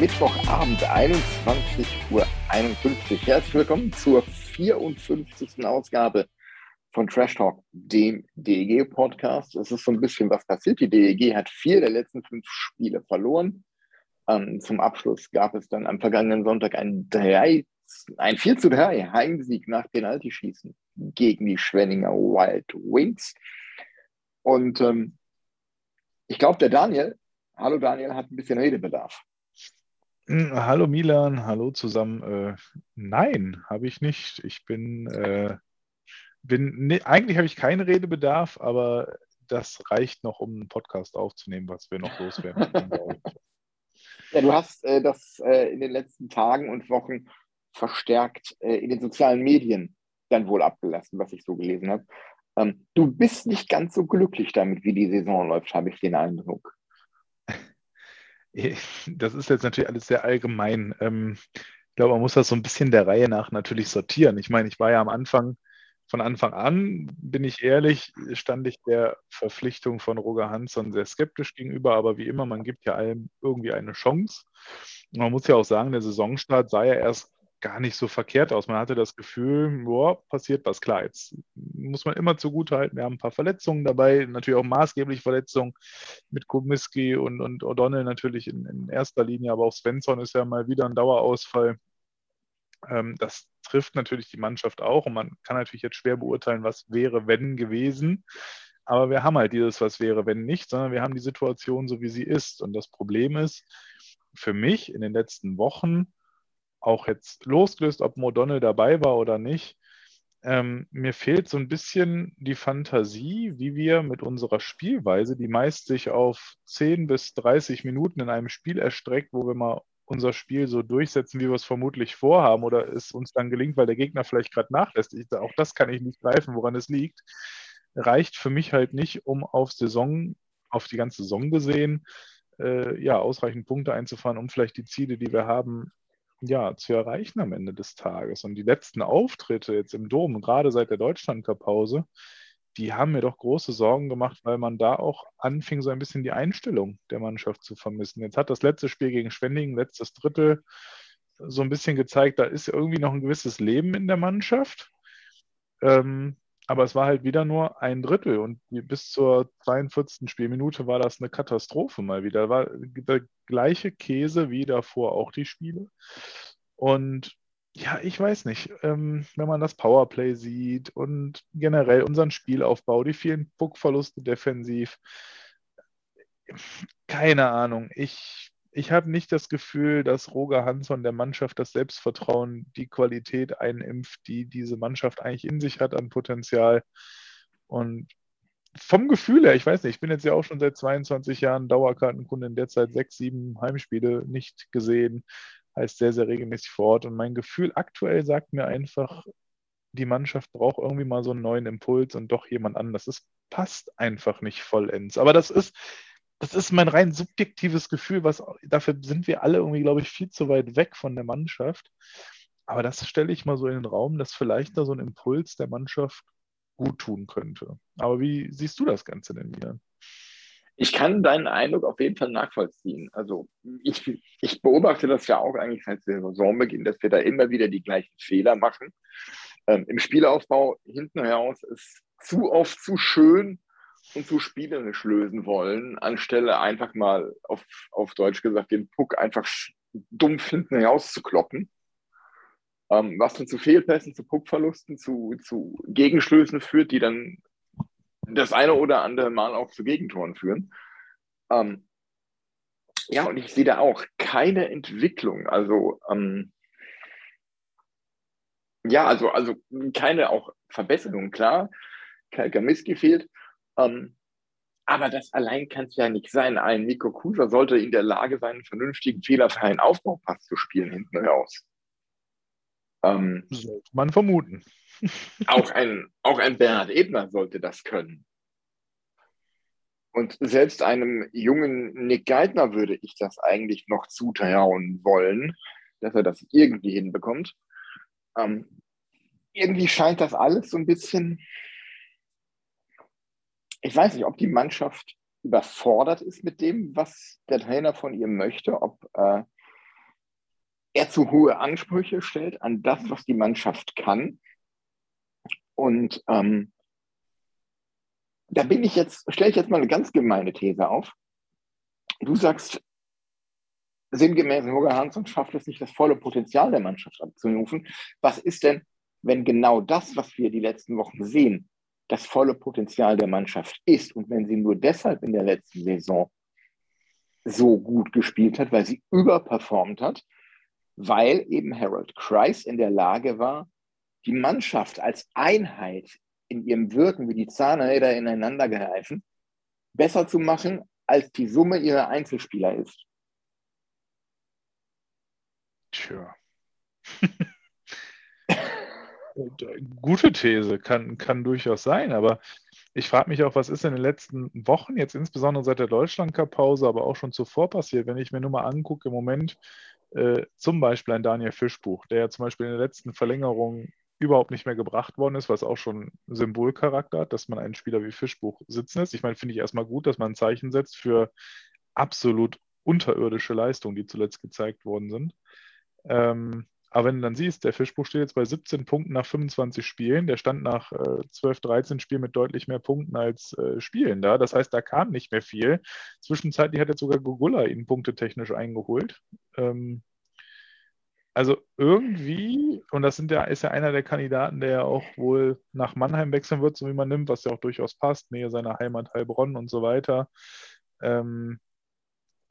Mittwochabend, 21.51 Uhr. Herzlich willkommen zur 54. Ausgabe von Trash Talk, dem DEG-Podcast. Es ist so ein bisschen was passiert. Die DEG hat vier der letzten fünf Spiele verloren. Ähm, zum Abschluss gab es dann am vergangenen Sonntag ein, 3, ein 4 zu 3 Heimsieg nach Penaltyschießen gegen die Schwenninger Wild Wings. Und ähm, ich glaube, der Daniel Hallo Daniel, hat ein bisschen Redebedarf. Hm, hallo Milan, hallo zusammen. Äh, nein, habe ich nicht. Ich bin, äh, bin ne, eigentlich habe ich keinen Redebedarf, aber das reicht noch, um einen Podcast aufzunehmen, was wir noch loswerden. ja, du hast äh, das äh, in den letzten Tagen und Wochen verstärkt äh, in den sozialen Medien dann wohl abgelassen, was ich so gelesen habe. Ähm, du bist nicht ganz so glücklich damit, wie die Saison läuft, habe ich den Eindruck. Das ist jetzt natürlich alles sehr allgemein. Ähm, ich glaube, man muss das so ein bisschen der Reihe nach natürlich sortieren. Ich meine, ich war ja am Anfang, von Anfang an, bin ich ehrlich, stand ich der Verpflichtung von Roger Hansson sehr skeptisch gegenüber, aber wie immer, man gibt ja allem irgendwie eine Chance. man muss ja auch sagen, der Saisonstart sah ja erst gar nicht so verkehrt aus. Man hatte das Gefühl, boah, passiert was. Klar, jetzt muss man immer zugutehalten, wir haben ein paar Verletzungen dabei, natürlich auch maßgeblich Verletzungen mit Komiski und, und O'Donnell natürlich in, in, erster Linie, aber auch Svensson ist ja mal wieder ein Dauerausfall. Ähm, das trifft natürlich die Mannschaft auch und man kann natürlich jetzt schwer beurteilen, was wäre, wenn gewesen. Aber wir haben halt dieses, was wäre, wenn nicht, sondern wir haben die Situation so, wie sie ist. Und das Problem ist, für mich in den letzten Wochen, auch jetzt losgelöst, ob Modonne dabei war oder nicht, ähm, mir fehlt so ein bisschen die Fantasie, wie wir mit unserer Spielweise, die meist sich auf 10 bis 30 Minuten in einem Spiel erstreckt, wo wir mal unser Spiel so durchsetzen, wie wir es vermutlich vorhaben, oder es uns dann gelingt, weil der Gegner vielleicht gerade nachlässt. Ich, auch das kann ich nicht greifen, woran es liegt. Reicht für mich halt nicht, um auf Saison, auf die ganze Saison gesehen, äh, ja, ausreichend Punkte einzufahren, um vielleicht die Ziele, die wir haben, ja, zu erreichen am Ende des Tages. Und die letzten Auftritte jetzt im Dom, gerade seit der Deutschland-Cup-Pause, die haben mir doch große Sorgen gemacht, weil man da auch anfing, so ein bisschen die Einstellung der Mannschaft zu vermissen. Jetzt hat das letzte Spiel gegen Schwenningen, letztes Drittel, so ein bisschen gezeigt, da ist irgendwie noch ein gewisses Leben in der Mannschaft. Ähm, aber es war halt wieder nur ein Drittel und bis zur 42. Spielminute war das eine Katastrophe mal wieder. War der gleiche Käse wie davor auch die Spiele. Und ja, ich weiß nicht, ähm, wenn man das Powerplay sieht und generell unseren Spielaufbau, die vielen Puckverluste defensiv, keine Ahnung. Ich ich habe nicht das Gefühl, dass Roger Hansson der Mannschaft das Selbstvertrauen, die Qualität einimpft, die diese Mannschaft eigentlich in sich hat an Potenzial. Und vom Gefühl her, ich weiß nicht, ich bin jetzt ja auch schon seit 22 Jahren Dauerkartenkunde, in der Zeit sechs, sieben Heimspiele nicht gesehen, heißt sehr, sehr regelmäßig vor Ort. Und mein Gefühl aktuell sagt mir einfach, die Mannschaft braucht irgendwie mal so einen neuen Impuls und doch jemand anders. Es passt einfach nicht vollends. Aber das ist, das ist mein rein subjektives Gefühl, was dafür sind wir alle irgendwie, glaube ich, viel zu weit weg von der Mannschaft. Aber das stelle ich mal so in den Raum, dass vielleicht da so ein Impuls der Mannschaft gut tun könnte. Aber wie siehst du das Ganze denn wieder? Ich kann deinen Eindruck auf jeden Fall nachvollziehen. Also ich, ich beobachte das ja auch eigentlich seit der Saisonbeginn, dass wir da immer wieder die gleichen Fehler machen. Ähm, Im Spielaufbau hinten heraus ist zu oft zu schön und zu spielerisch lösen wollen, anstelle einfach mal auf, auf Deutsch gesagt den Puck einfach dumpf hinten herauszukloppen. Ähm, was dann zu Fehlpässen, zu Puckverlusten, zu, zu Gegenschlößen führt, die dann das eine oder andere Mal auch zu Gegentoren führen. Ähm, ja, und ich sehe da auch keine Entwicklung. Also ähm, Ja, also, also keine auch Verbesserung, klar. Kein Gamiski fehlt. Ähm, aber das allein kann es ja nicht sein. Ein Nico Kusa sollte in der Lage sein, einen vernünftigen, fehlerfreien Aufbaupass zu spielen hinten raus. Ähm, sollte man vermuten. auch, ein, auch ein Bernhard Ebner sollte das können. Und selbst einem jungen Nick Geithner würde ich das eigentlich noch zutrauen wollen, dass er das irgendwie hinbekommt. Ähm, irgendwie scheint das alles so ein bisschen, ich weiß nicht, ob die Mannschaft überfordert ist mit dem, was der Trainer von ihr möchte, ob äh, er zu hohe Ansprüche stellt an das, was die Mannschaft kann. Und ähm, da bin ich jetzt, stelle ich jetzt mal eine ganz gemeine These auf. Du sagst, sinngemäß, Holger Hansson schafft es nicht, das volle Potenzial der Mannschaft abzurufen. Was ist denn, wenn genau das, was wir die letzten Wochen sehen, das volle Potenzial der Mannschaft ist und wenn sie nur deshalb in der letzten Saison so gut gespielt hat, weil sie überperformt hat, weil eben Harold Kreis in der Lage war, die Mannschaft als Einheit in ihrem Wirken wie die Zahnräder ineinander greifen, besser zu machen, als die Summe ihrer Einzelspieler ist. Tja. Äh, gute These, kann, kann durchaus sein, aber ich frage mich auch, was ist in den letzten Wochen, jetzt insbesondere seit der Deutschland-Cup-Pause, aber auch schon zuvor passiert, wenn ich mir nur mal angucke, im Moment äh, zum Beispiel ein Daniel Fischbuch, der ja zum Beispiel in der letzten Verlängerung überhaupt nicht mehr gebracht worden ist, was auch schon Symbolcharakter hat, dass man einen Spieler wie Fischbuch sitzen lässt. Ich meine, finde ich erstmal gut, dass man ein Zeichen setzt für absolut unterirdische Leistungen, die zuletzt gezeigt worden sind. Ähm, aber wenn du dann siehst, der Fischbuch steht jetzt bei 17 Punkten nach 25 Spielen, der stand nach äh, 12, 13 Spielen mit deutlich mehr Punkten als äh, Spielen da. Das heißt, da kam nicht mehr viel. Zwischenzeitlich hat jetzt sogar Gugula ihn punktetechnisch eingeholt. Ähm, also irgendwie, und das sind ja, ist ja einer der Kandidaten, der ja auch wohl nach Mannheim wechseln wird, so wie man nimmt, was ja auch durchaus passt, Nähe seiner Heimat Heilbronn und so weiter. Ähm,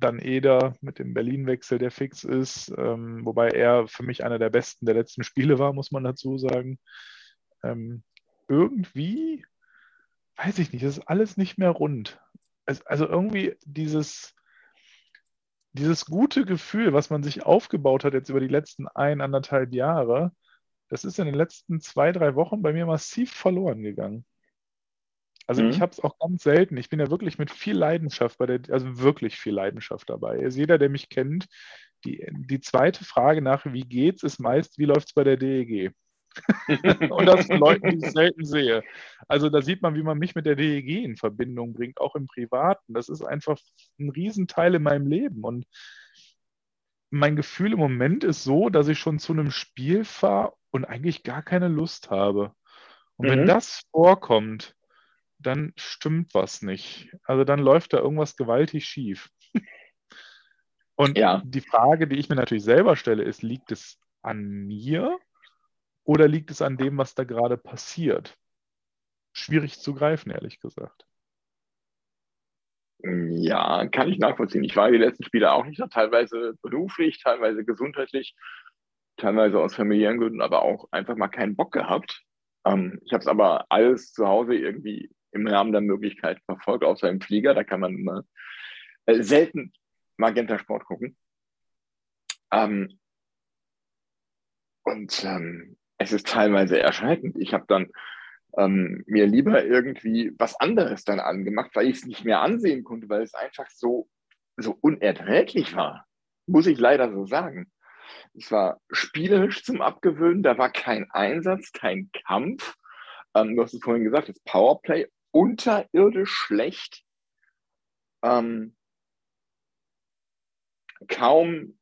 dann Eder mit dem Berlin-Wechsel, der fix ist, ähm, wobei er für mich einer der besten der letzten Spiele war, muss man dazu sagen. Ähm, irgendwie, weiß ich nicht, das ist alles nicht mehr rund. Also, also irgendwie dieses dieses gute Gefühl, was man sich aufgebaut hat jetzt über die letzten ein, anderthalb Jahre, das ist in den letzten zwei, drei Wochen bei mir massiv verloren gegangen. Also mhm. ich habe es auch ganz selten. Ich bin ja wirklich mit viel Leidenschaft bei der, also wirklich viel Leidenschaft dabei. Also jeder, der mich kennt, die, die zweite Frage nach, wie geht's, ist meist, wie läuft es bei der DEG? und das von Leuten, die ich selten sehe. Also da sieht man, wie man mich mit der DEG in Verbindung bringt, auch im Privaten. Das ist einfach ein Riesenteil in meinem Leben. Und mein Gefühl im Moment ist so, dass ich schon zu einem Spiel fahre und eigentlich gar keine Lust habe. Und mhm. wenn das vorkommt, dann stimmt was nicht. Also dann läuft da irgendwas gewaltig schief. Und ja. die Frage, die ich mir natürlich selber stelle, ist, liegt es an mir oder liegt es an dem, was da gerade passiert? Schwierig zu greifen, ehrlich gesagt. Ja, kann ich nachvollziehen. Ich war die letzten Spiele auch nicht, teilweise beruflich, teilweise gesundheitlich, teilweise aus familiären Gründen, aber auch einfach mal keinen Bock gehabt. Ähm, ich habe es aber alles zu Hause irgendwie im Rahmen der Möglichkeit verfolgt, außer im Flieger. Da kann man immer äh, selten Magenta Sport gucken. Ähm, und ähm, es ist teilweise erschreckend. Ich habe dann ähm, mir lieber irgendwie was anderes dann angemacht, weil ich es nicht mehr ansehen konnte, weil es einfach so, so unerträglich war. Muss ich leider so sagen. Es war spielerisch zum Abgewöhnen, da war kein Einsatz, kein Kampf. Ähm, du hast es vorhin gesagt, das Powerplay unterirdisch schlecht. Ähm, kaum,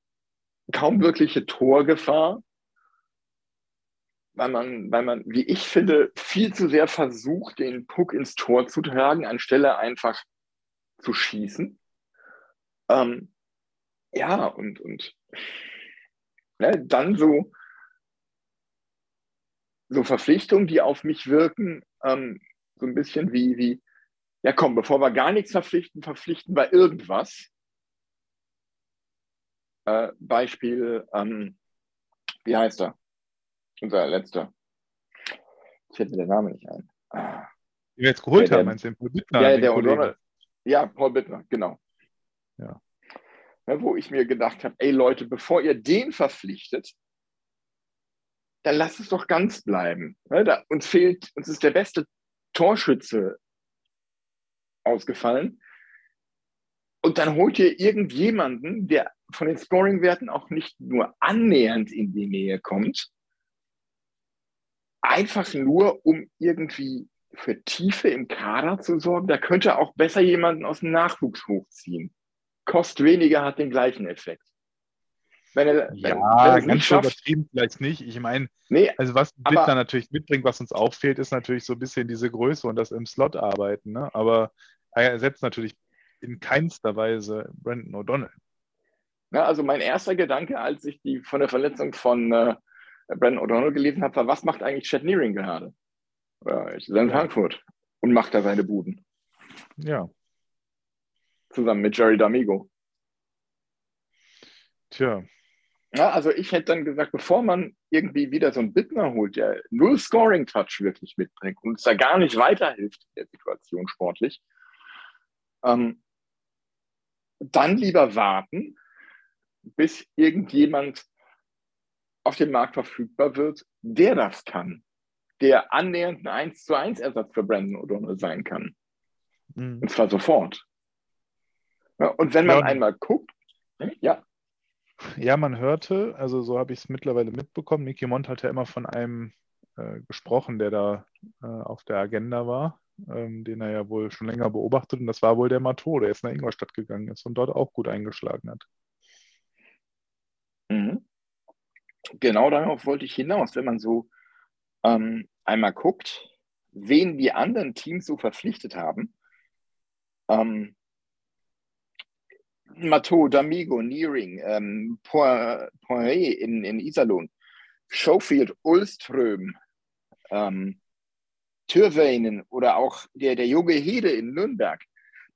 kaum wirkliche Torgefahr weil man, weil man, wie ich finde, viel zu sehr versucht, den Puck ins Tor zu tragen, anstelle einfach zu schießen. Ähm, ja, und, und ne, dann so, so Verpflichtungen, die auf mich wirken, ähm, so ein bisschen wie, wie, ja komm, bevor wir gar nichts verpflichten, verpflichten wir irgendwas. Äh, Beispiel, ähm, wie heißt er? unser letzter. Ich fällt mir der Name nicht ein. Ah. Die wir jetzt geholt Der- haben, meinst du den Paul Bittner? Ja, den der? O'Donnell. Ja, Paul Bittner, genau. Ja. Ja, wo ich mir gedacht habe, ey Leute, bevor ihr den verpflichtet, dann lasst es doch ganz bleiben. Ja, da, uns fehlt, uns ist der beste Torschütze ausgefallen. Und dann holt ihr irgendjemanden, der von den Scoring-Werten auch nicht nur annähernd in die Nähe kommt, einfach nur, um irgendwie für Tiefe im Kader zu sorgen. Da könnte auch besser jemanden aus dem Nachwuchs hochziehen. Kost weniger hat den gleichen Effekt. Wenn Ja, es ganz schafft, übertrieben vielleicht nicht. Ich meine, nee, also was Bittner natürlich mitbringt, was uns auch fehlt, ist natürlich so ein bisschen diese Größe und das im Slot arbeiten. Ne? Aber er ersetzt natürlich in keinster Weise Brandon O'Donnell. Ja, also mein erster Gedanke, als ich die von der Verletzung von äh, Brandon O'Donnell gelesen habe, war, was macht eigentlich Chad Nearing gerade? Ja, ist in Frankfurt und macht da seine Buden. Ja, Zusammen mit Jerry D'Amigo. tja. Ja, also ich hätte dann gesagt, bevor man irgendwie wieder so einen Bittner holt, der null Scoring-Touch wirklich mitbringt und uns da gar nicht weiterhilft in der Situation sportlich, ähm, dann lieber warten, bis irgendjemand auf dem Markt verfügbar wird, der das kann, der annähernd ein 1 zu 1 Ersatz für Brandon O'Donnell sein kann. Mhm. Und zwar sofort. Ja, und wenn man Ja. einmal guckt, ja, Ja, man hörte, also so habe ich es mittlerweile mitbekommen, Nicky Mont hat ja immer von einem äh, gesprochen, der da äh, auf der Agenda war, ähm, den er ja wohl schon länger beobachtet. Und das war wohl der Mato, der jetzt nach Ingolstadt gegangen ist und dort auch gut eingeschlagen hat. Mhm. Genau darauf wollte ich hinaus, wenn man so ähm, einmal guckt, wen die anderen Teams so verpflichtet haben. Ähm, Matteau, D'Amigo, Nearing, ähm, Poir- Poirier in, in Iserlohn, Schofield, Ulström, ähm, Türweinen oder auch der, der Junge Hede in Nürnberg,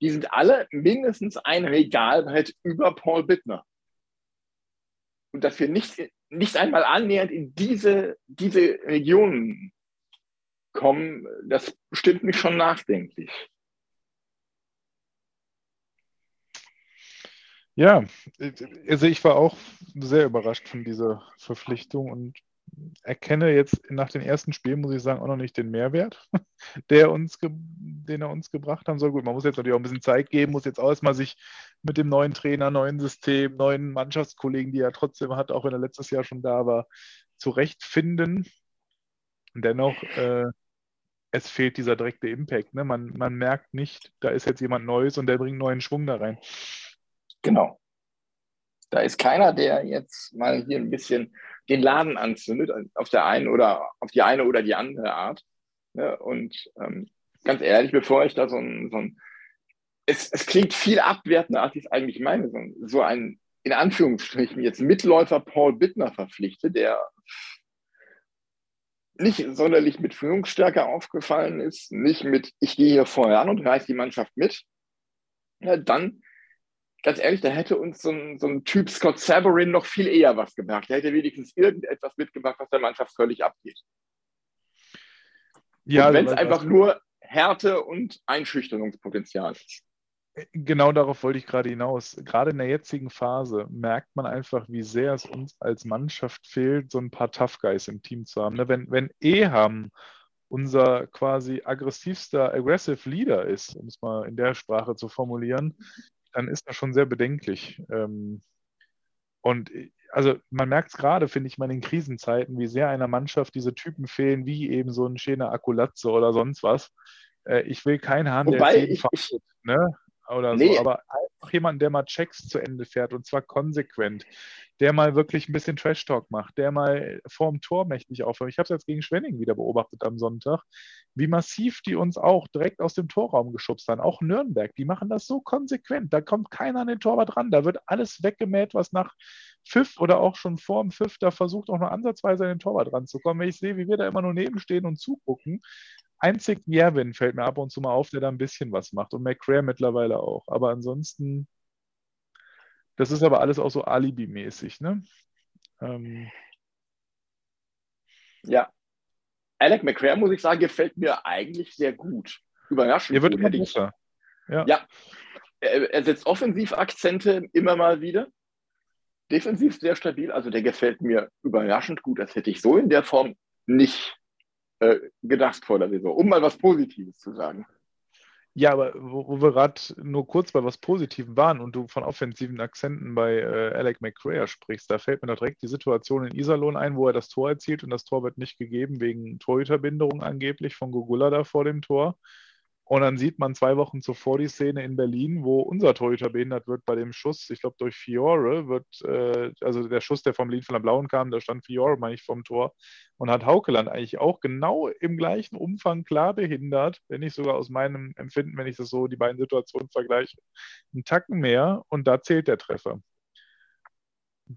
die sind alle mindestens ein Regalbrett über Paul Bittner und dass wir nicht, nicht einmal annähernd in diese, diese Regionen kommen, das stimmt mich schon nachdenklich. Ja, also ich war auch sehr überrascht von dieser Verpflichtung und erkenne jetzt nach den ersten Spielen, muss ich sagen, auch noch nicht den Mehrwert, der uns den er uns gebracht haben soll. Gut, man muss jetzt natürlich auch ein bisschen Zeit geben, muss jetzt auch erstmal sich mit dem neuen Trainer, neuen System, neuen Mannschaftskollegen, die er trotzdem hat, auch wenn er letztes Jahr schon da war, zurechtfinden. Dennoch, äh, es fehlt dieser direkte Impact. Ne? Man, man merkt nicht, da ist jetzt jemand Neues und der bringt neuen Schwung da rein. Genau. Da ist keiner, der jetzt mal hier ein bisschen den Laden anzündet, auf der einen oder auf die eine oder die andere Art. Ja, und ähm, ganz ehrlich, bevor ich da so ein, so ein es, es klingt viel abwertender, als ich es eigentlich meine, so, ein- so ein, in Anführungsstrichen, jetzt Mitläufer Paul Bittner verpflichte, der nicht sonderlich mit Führungsstärke aufgefallen ist, nicht mit, ich gehe hier vorher an und reiße die Mannschaft mit, ja, dann, ganz ehrlich, da hätte uns so ein, so ein Typ Scott Saverin noch viel eher was gebracht. Der hätte wenigstens irgendetwas mitgebracht, was der Mannschaft völlig abgeht. Ja, und wenn es also, einfach nur Härte und Einschüchterungspotenzial ist. Genau darauf wollte ich gerade hinaus. Gerade in der jetzigen Phase merkt man einfach, wie sehr es uns als Mannschaft fehlt, so ein paar Tough Guys im Team zu haben. Ne, Wenn, wenn Eham unser quasi aggressivster Aggressive Leader ist, um es mal in der Sprache zu formulieren, dann ist das schon sehr bedenklich. Ähm, Und äh, also man merkt es gerade, finde ich mal in Krisenzeiten, wie sehr einer Mannschaft diese Typen fehlen, wie eben so ein schöner Akulatze oder sonst was. Äh, Ich will keinen haben, der Wobei jeden ich, ich, ne? Oder Nee. so, aber einfach jemand, der mal Checks zu Ende fährt und zwar konsequent, der mal wirklich ein bisschen Trash-Talk macht, der mal vorm Tor mächtig aufhört. Ich habe es jetzt gegen Schwenning wieder beobachtet am Sonntag, wie massiv die uns auch direkt aus dem Torraum geschubst haben. Auch Nürnberg, die machen das so konsequent. Da kommt keiner an den Torwart ran. Da wird alles weggemäht, was nach Pfiff oder auch schon vor dem Pfiff da versucht, auch nur ansatzweise an den Torwart ranzukommen. Wenn ich sehe, wie wir da immer nur nebenstehen und zugucken, einzig Jerwin fällt mir ab und zu mal auf, der da ein bisschen was macht und McCrare mittlerweile auch. Aber ansonsten, das ist aber alles auch so Alibi-mäßig, ne? Ähm, Ja. Alec McCrare, muss ich sagen, gefällt mir eigentlich sehr gut. Überraschend. Er wird immer besser. Ja. Ja. Er setzt Offensivakzente immer mal wieder. Defensiv sehr stabil. Also der gefällt mir überraschend gut. Das hätte ich so in der Form nicht äh, gedacht vor der Saison. Um mal was Positives zu sagen. Ja, aber wo, wir gerade nur kurz bei was Positivem waren und du von offensiven Akzenten bei äh, Alec McRae sprichst, da fällt mir doch direkt die Situation in Iserlohn ein, wo er das Tor erzielt und das Tor wird nicht gegeben wegen Torhüterbinderung angeblich von Gugula da vor dem Tor. Und dann sieht man zwei Wochen zuvor die Szene in Berlin, wo unser Torhüter behindert wird bei dem Schuss. Ich glaube, durch Fiore wird, äh, also der Schuss, der vom Berlin von der Blauen kam, da stand Fiore, meine ich, vom Tor und hat Haukeland eigentlich auch genau im gleichen Umfang klar behindert, wenn nicht sogar aus meinem Empfinden, wenn ich das so die beiden Situationen vergleiche, einen Tacken mehr und da zählt der Treffer.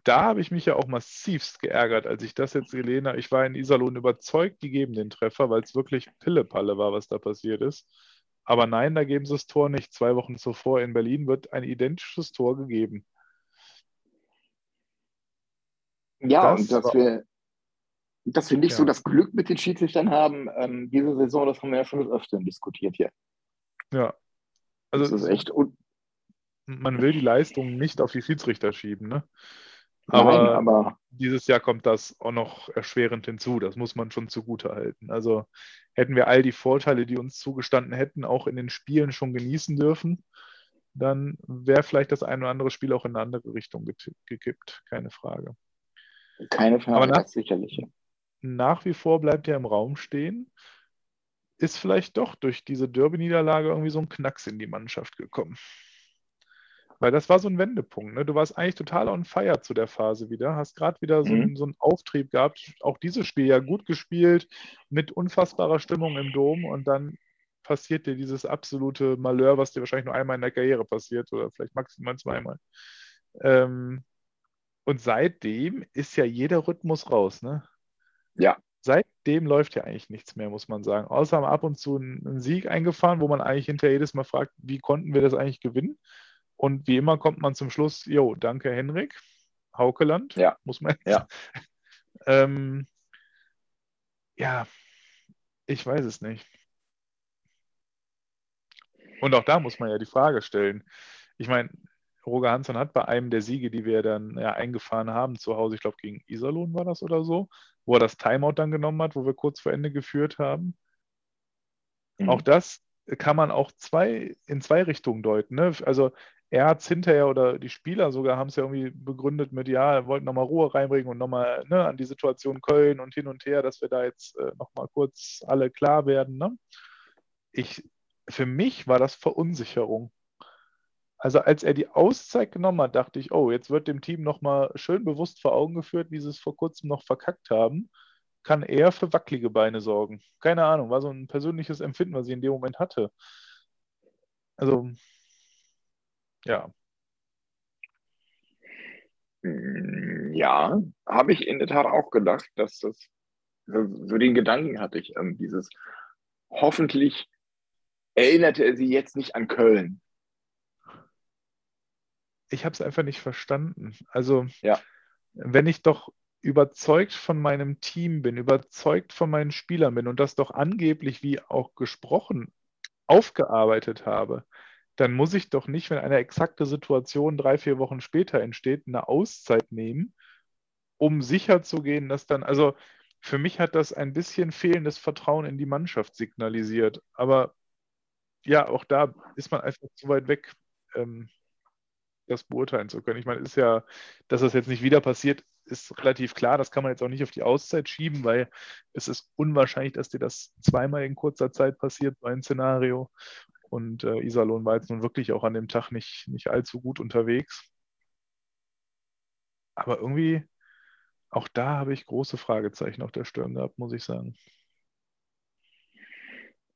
Da habe ich mich ja auch massivst geärgert, als ich das jetzt gelesen habe. Ich war in Iserlohn überzeugt, die geben den Treffer, weil es wirklich Pillepalle war, was da passiert ist. Aber nein, da geben sie das Tor nicht. Zwei Wochen zuvor in Berlin wird ein identisches Tor gegeben. Ja, Das und dass wir, dass wir nicht Ja. so das Glück mit den Schiedsrichtern haben, ähm, diese Saison, das haben wir ja schon des Öfteren diskutiert hier. Ja. Das Also ist echt man will die Leistung nicht auf die Schiedsrichter schieben, ne? Nein, Aber, aber dieses Jahr kommt das auch noch erschwerend hinzu. Das muss man schon zugute halten. Also hätten wir all die Vorteile, die uns zugestanden hätten, auch in den Spielen schon genießen dürfen, dann wäre vielleicht das ein oder andere Spiel auch in eine andere Richtung gekippt. Keine Frage. keine Frage, Aber nach- sicherlich. Nach wie vor bleibt er im Raum stehen. Ist vielleicht doch durch diese Derby-Niederlage irgendwie so ein Knacks in die Mannschaft gekommen. Weil das war so ein Wendepunkt. Ne? Du warst eigentlich total on fire zu der Phase wieder, hast gerade wieder so, Mhm. einen, so einen Auftrieb gehabt. Auch dieses Spiel ja gut gespielt, mit unfassbarer Stimmung im Dom und dann passiert dir dieses absolute Malheur, was dir wahrscheinlich nur einmal in der Karriere passiert oder vielleicht maximal zweimal. Ähm, und seitdem ist ja jeder Rhythmus raus. Ne? Ja. Seitdem läuft ja eigentlich nichts mehr, muss man sagen. Außer haben ab und zu einen, Sieg eingefahren, wo man eigentlich hinterher jedes Mal fragt, wie konnten wir das eigentlich gewinnen? Und wie immer kommt man zum Schluss, jo, danke Henrik, Haukeland, Ja. muss man Ja. ähm, ja, ich weiß es nicht. Und auch da muss man ja die Frage stellen. Ich meine, Roger Hansson hat bei einem der Siege, die wir dann ja eingefahren haben zu Hause, ich glaube gegen Iserlohn war das oder so, wo er das Timeout dann genommen hat, wo wir kurz vor Ende geführt haben. Mhm. Auch das kann man auch zwei, in zwei Richtungen deuten. Ne? Also er hat es hinterher oder die Spieler sogar haben es ja irgendwie begründet mit, ja, er wollte nochmal Ruhe reinbringen und nochmal ne, an die Situation Köln und hin und her, dass wir da jetzt äh, nochmal kurz alle klar werden. Ne? Ich, für mich war das Verunsicherung. Also als er die Auszeit genommen hat, dachte ich, oh, jetzt wird dem Team nochmal schön bewusst vor Augen geführt, wie sie es vor kurzem noch verkackt haben. Kann er für wackelige Beine sorgen? Keine Ahnung, war so ein persönliches Empfinden, was ich in dem Moment hatte. Also, ja. Mm, Ja, habe ich in der Tat auch gedacht, dass das so, den Gedanken hatte ich, ähm, dieses hoffentlich erinnerte er sie jetzt nicht an Köln. Ich habe es einfach nicht verstanden. Also, Ja. wenn ich doch überzeugt von meinem Team bin, überzeugt von meinen Spielern bin und das doch angeblich, wie auch gesprochen, aufgearbeitet habe, dann muss ich doch nicht, wenn eine exakte Situation drei, vier Wochen später entsteht, eine Auszeit nehmen, um sicher zu gehen, dass dann, also für mich hat das ein bisschen fehlendes Vertrauen in die Mannschaft signalisiert. Aber ja, auch da ist man einfach zu weit weg, ähm, das beurteilen zu können. Ich meine, ist ja, dass das jetzt nicht wieder passiert, ist relativ klar. Das kann man jetzt auch nicht auf die Auszeit schieben, weil es ist unwahrscheinlich, dass dir das zweimal in kurzer Zeit passiert, so ein Szenario. Und äh, Iserlohn war jetzt nun wirklich auch an dem Tag nicht, nicht allzu gut unterwegs. Aber irgendwie, auch da habe ich große Fragezeichen auf der Stirn gehabt, muss ich sagen.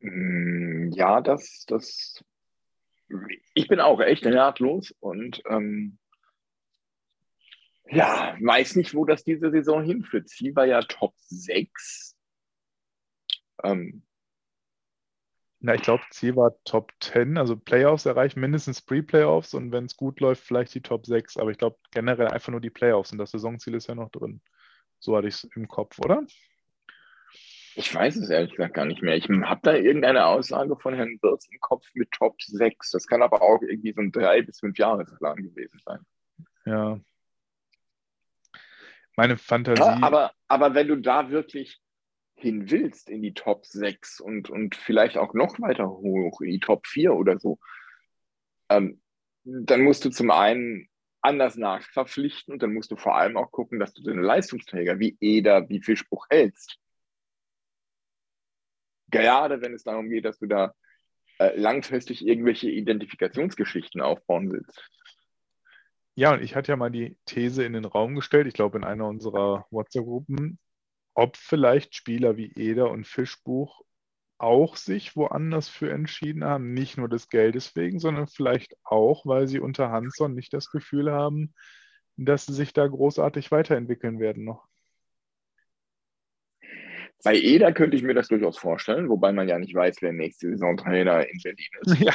Mm, Ja, das, das, ich bin auch echt ratlos und ähm, ja, weiß nicht, wo das diese Saison hinführt. Ziel war ja Top 6. Ähm, Na, ich glaube, Ziel war Top 10, also Playoffs erreichen, mindestens Pre-Playoffs und wenn es gut läuft, vielleicht die Top 6. Aber ich glaube generell einfach nur die Playoffs und das Saisonziel ist ja noch drin. So hatte ich es im Kopf, oder? Ich weiß es ehrlich gesagt gar nicht mehr. Ich habe da irgendeine Aussage von Herrn Wirtz im Kopf mit Top 6. Das kann aber auch irgendwie so ein drei bis fünf Jahresplan gewesen sein. Ja. Meine Fantasie. Ja, aber, aber wenn du da wirklich hin willst in die Top 6 und, und vielleicht auch noch weiter hoch in die Top 4 oder so, ähm, dann musst du zum einen anders nachverpflichten und dann musst du vor allem auch gucken, dass du deine Leistungsträger wie Eder, wie Fischbuch hältst. Gerade wenn es darum geht, dass du da äh, langfristig irgendwelche Identifikationsgeschichten aufbauen willst. Ja, und ich hatte ja mal die These in den Raum gestellt, ich glaube in einer unserer WhatsApp-Gruppen, ob vielleicht Spieler wie Eder und Fischbuch auch sich woanders für entschieden haben, nicht nur des Geldes wegen, sondern vielleicht auch, weil sie unter Hansson nicht das Gefühl haben, dass sie sich da großartig weiterentwickeln werden noch. Bei Eder könnte ich mir das durchaus vorstellen, wobei man ja nicht weiß, wer nächste Saison Trainer in Berlin ist. Ja,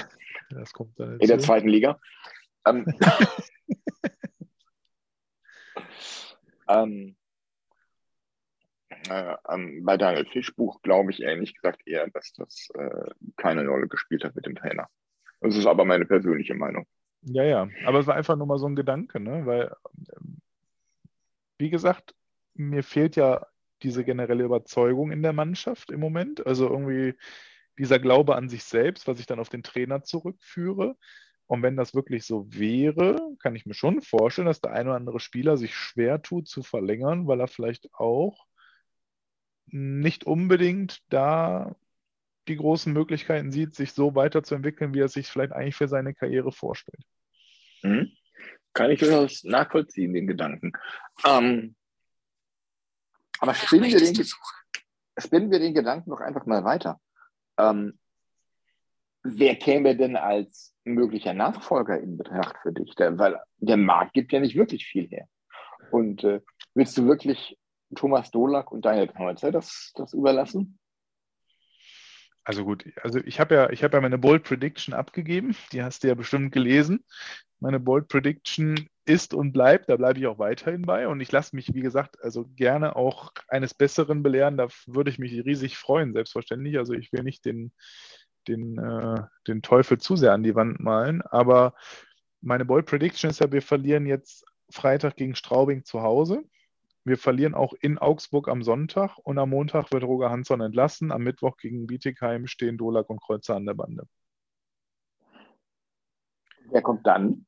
das kommt dann. In der zweiten Liga. Ähm, ähm, äh, ähm, bei Daniel Fischbuch glaube ich ehrlich gesagt eher, dass das äh, keine Rolle gespielt hat mit dem Trainer. Das ist aber meine persönliche Meinung. Ja, ja, aber es war einfach nur mal so ein Gedanke, ne? weil, ähm, wie gesagt, mir fehlt ja diese generelle Überzeugung in der Mannschaft im Moment. Also irgendwie dieser Glaube an sich selbst, was ich dann auf den Trainer zurückführe. Und wenn das wirklich so wäre, kann ich mir schon vorstellen, dass der ein oder andere Spieler sich schwer tut zu verlängern, weil er vielleicht auch nicht unbedingt da die großen Möglichkeiten sieht, sich so weiterzuentwickeln, wie er sich vielleicht eigentlich für seine Karriere vorstellt. Mhm. Kann ich durchaus nachvollziehen, den Gedanken. Ähm, aber spinnen wir, den, spinnen wir den Gedanken doch einfach mal weiter. Ähm, wer käme denn als möglicher Nachfolger in Betracht für dich? Der, weil der Markt gibt ja nicht wirklich viel her. Und äh, willst du wirklich Thomas Dolak und Daniel Knolzer das, das überlassen? Also gut, also ich habe ja, ich ja meine Bold Prediction abgegeben, die hast du ja bestimmt gelesen. Meine Bold Prediction ist und bleibt, da bleibe ich auch weiterhin bei. Und ich lasse mich, wie gesagt, also gerne auch eines Besseren belehren. Da würde ich mich riesig freuen, selbstverständlich. Also ich will nicht den, den, äh, den Teufel zu sehr an die Wand malen. Aber meine Bold Prediction ist ja, wir verlieren jetzt Freitag gegen Straubing zu Hause. Wir verlieren auch in Augsburg am Sonntag und am Montag wird Roger Hansson entlassen. Am Mittwoch gegen Bietigheim stehen Dolak und Kreuzer an der Bande. Wer kommt dann?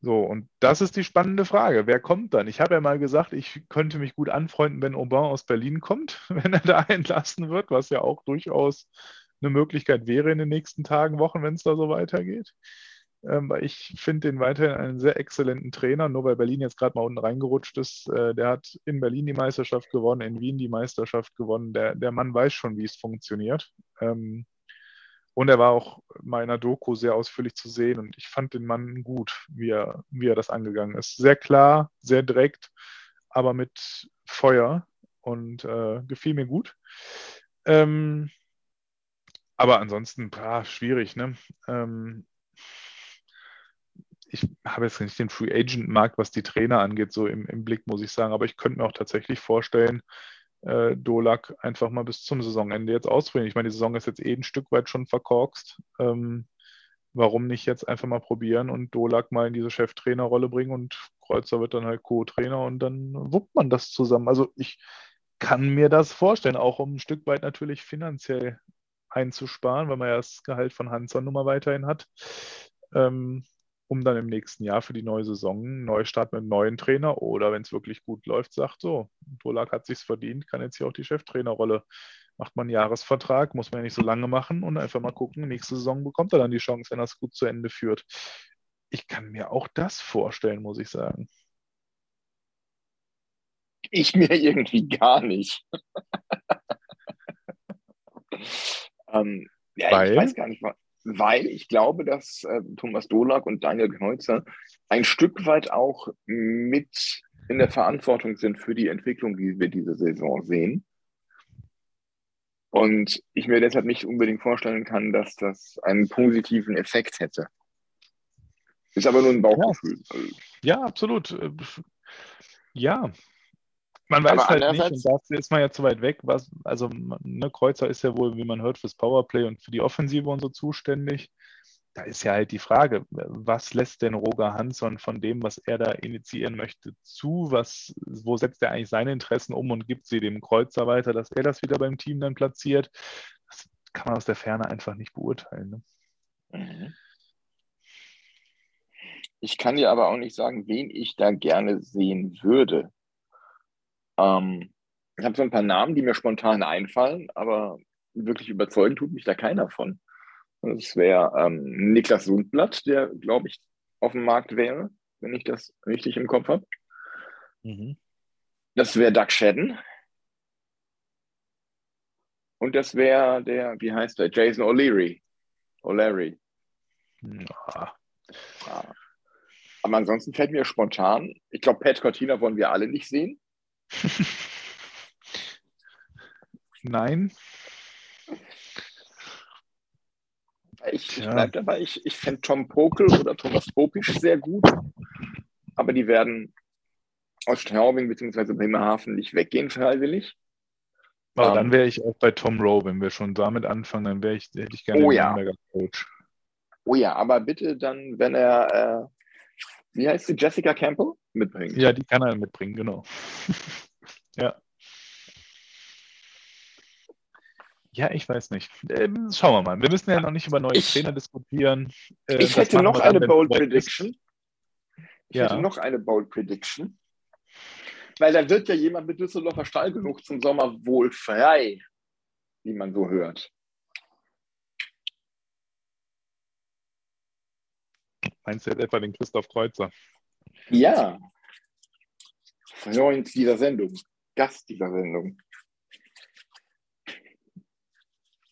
So, und das ist die spannende Frage. Wer kommt dann? Ich habe ja mal gesagt, ich könnte mich gut anfreunden, wenn Aubin aus Berlin kommt, wenn er da entlassen wird, was ja auch durchaus eine Möglichkeit wäre in den nächsten Tagen, Wochen, wenn es da so weitergeht. Ähm, weil ich finde den weiterhin einen sehr exzellenten Trainer, nur weil Berlin jetzt gerade mal unten reingerutscht ist. Äh, der hat in Berlin die Meisterschaft gewonnen, in Wien die Meisterschaft gewonnen. Der, der Mann weiß schon, wie es funktioniert. Ähm, und er war auch mal in der Doku sehr ausführlich zu sehen und ich fand den Mann gut, wie er, wie er das angegangen ist. Sehr klar, sehr direkt, aber mit Feuer und äh, gefiel mir gut. Ähm, aber ansonsten, boah, schwierig, ne? Ähm, ich habe jetzt nicht den Free Agent Markt, was die Trainer angeht, so im, im Blick, muss ich sagen. Aber ich könnte mir auch tatsächlich vorstellen, äh, Dolak einfach mal bis zum Saisonende jetzt ausprobieren. Ich meine, die Saison ist jetzt eh ein Stück weit schon verkorkst. Ähm, warum nicht jetzt einfach mal probieren und Dolak mal in diese Cheftrainerrolle bringen und Kreuzer wird dann halt Co-Trainer und dann wuppt man das zusammen. Also ich kann mir das vorstellen, auch um ein Stück weit natürlich finanziell einzusparen, weil man ja das Gehalt von Hanson nun mal weiterhin hat. Ähm, um dann im nächsten Jahr für die neue Saison einen Neustart mit einem neuen Trainer oder wenn es wirklich gut läuft, sagt so, Dolak hat sich's verdient, kann jetzt hier auch die Cheftrainerrolle. Macht man einen Jahresvertrag, muss man ja nicht so lange machen und einfach mal gucken, nächste Saison bekommt er dann die Chance, wenn er es gut zu Ende führt. Ich kann mir auch das vorstellen, muss ich sagen. Ich mir irgendwie gar nicht. ähm, ja, Weil? ich weiß gar nicht, weil ich glaube, dass äh, Thomas Dolak und Daniel Kneuzer ein Stück weit auch mit in der Verantwortung sind für die Entwicklung, die wir diese Saison sehen. Und ich mir deshalb nicht unbedingt vorstellen kann, dass das einen positiven Effekt hätte. Ist aber nur ein Bauchgefühl. Ja, ja absolut. Ja, Man weiß Aber halt nicht, und dafür ist man ja zu weit weg. Was, also, ne, Kreuzer ist ja wohl, wie man hört, fürs Powerplay und für die Offensive und so zuständig. Da ist ja halt die Frage, was lässt denn Roger Hansson von dem, was er da initiieren möchte, zu? Was, wo setzt er eigentlich seine Interessen um und gibt sie dem Kreuzer weiter, dass er das wieder beim Team dann platziert? Das kann man aus der Ferne einfach nicht beurteilen. Ne? Mhm. Ich kann dir aber auch nicht sagen, wen ich da gerne sehen würde. Ähm, ich habe so ein paar Namen, die mir spontan einfallen, aber wirklich überzeugen tut mich da keiner von. Das wäre ähm, Niklas Sundblatt, der, glaube ich, auf dem Markt wäre, wenn ich das richtig im Kopf habe. Mhm. Das wäre Doug Shedden. Und das wäre der, wie heißt der, Jason O'Leary. O'Leary. Ja, Ja. Aber ansonsten fällt mir spontan, ich glaube, Pat Cortina wollen wir alle nicht sehen. Nein, Ich, ich bleibe dabei, ich, ich fände Tom Pokel oder Thomas Popisch sehr gut. Aber die werden aus Straubing bzw. Bremerhaven nicht weggehen freiwillig. aber Ähm. dann wäre ich auch bei Tom Rowe, wenn wir schon damit anfangen, dann wäre ich, hätte ich gerne Oh den ja. Coach. Oh ja, aber bitte dann, wenn er, äh, wie heißt sie, Jessica Campbell mitbringt. Ja, die kann er mitbringen, genau. ja. Ja, ich weiß nicht. Ähm, schauen wir mal. Wir müssen ja noch nicht über neue Ich- Trainer diskutieren. Äh, Ich hätte noch eine Bold. Prediction. Ich Ja. hätte noch eine Bold Prediction. Weil da wird ja jemand mit Düsseldorfer Stall genug zum Sommer wohl frei, wie man so hört. Meinst du jetzt etwa den Christoph Kreuzer? Ja. Freund dieser Sendung. Gast dieser Sendung.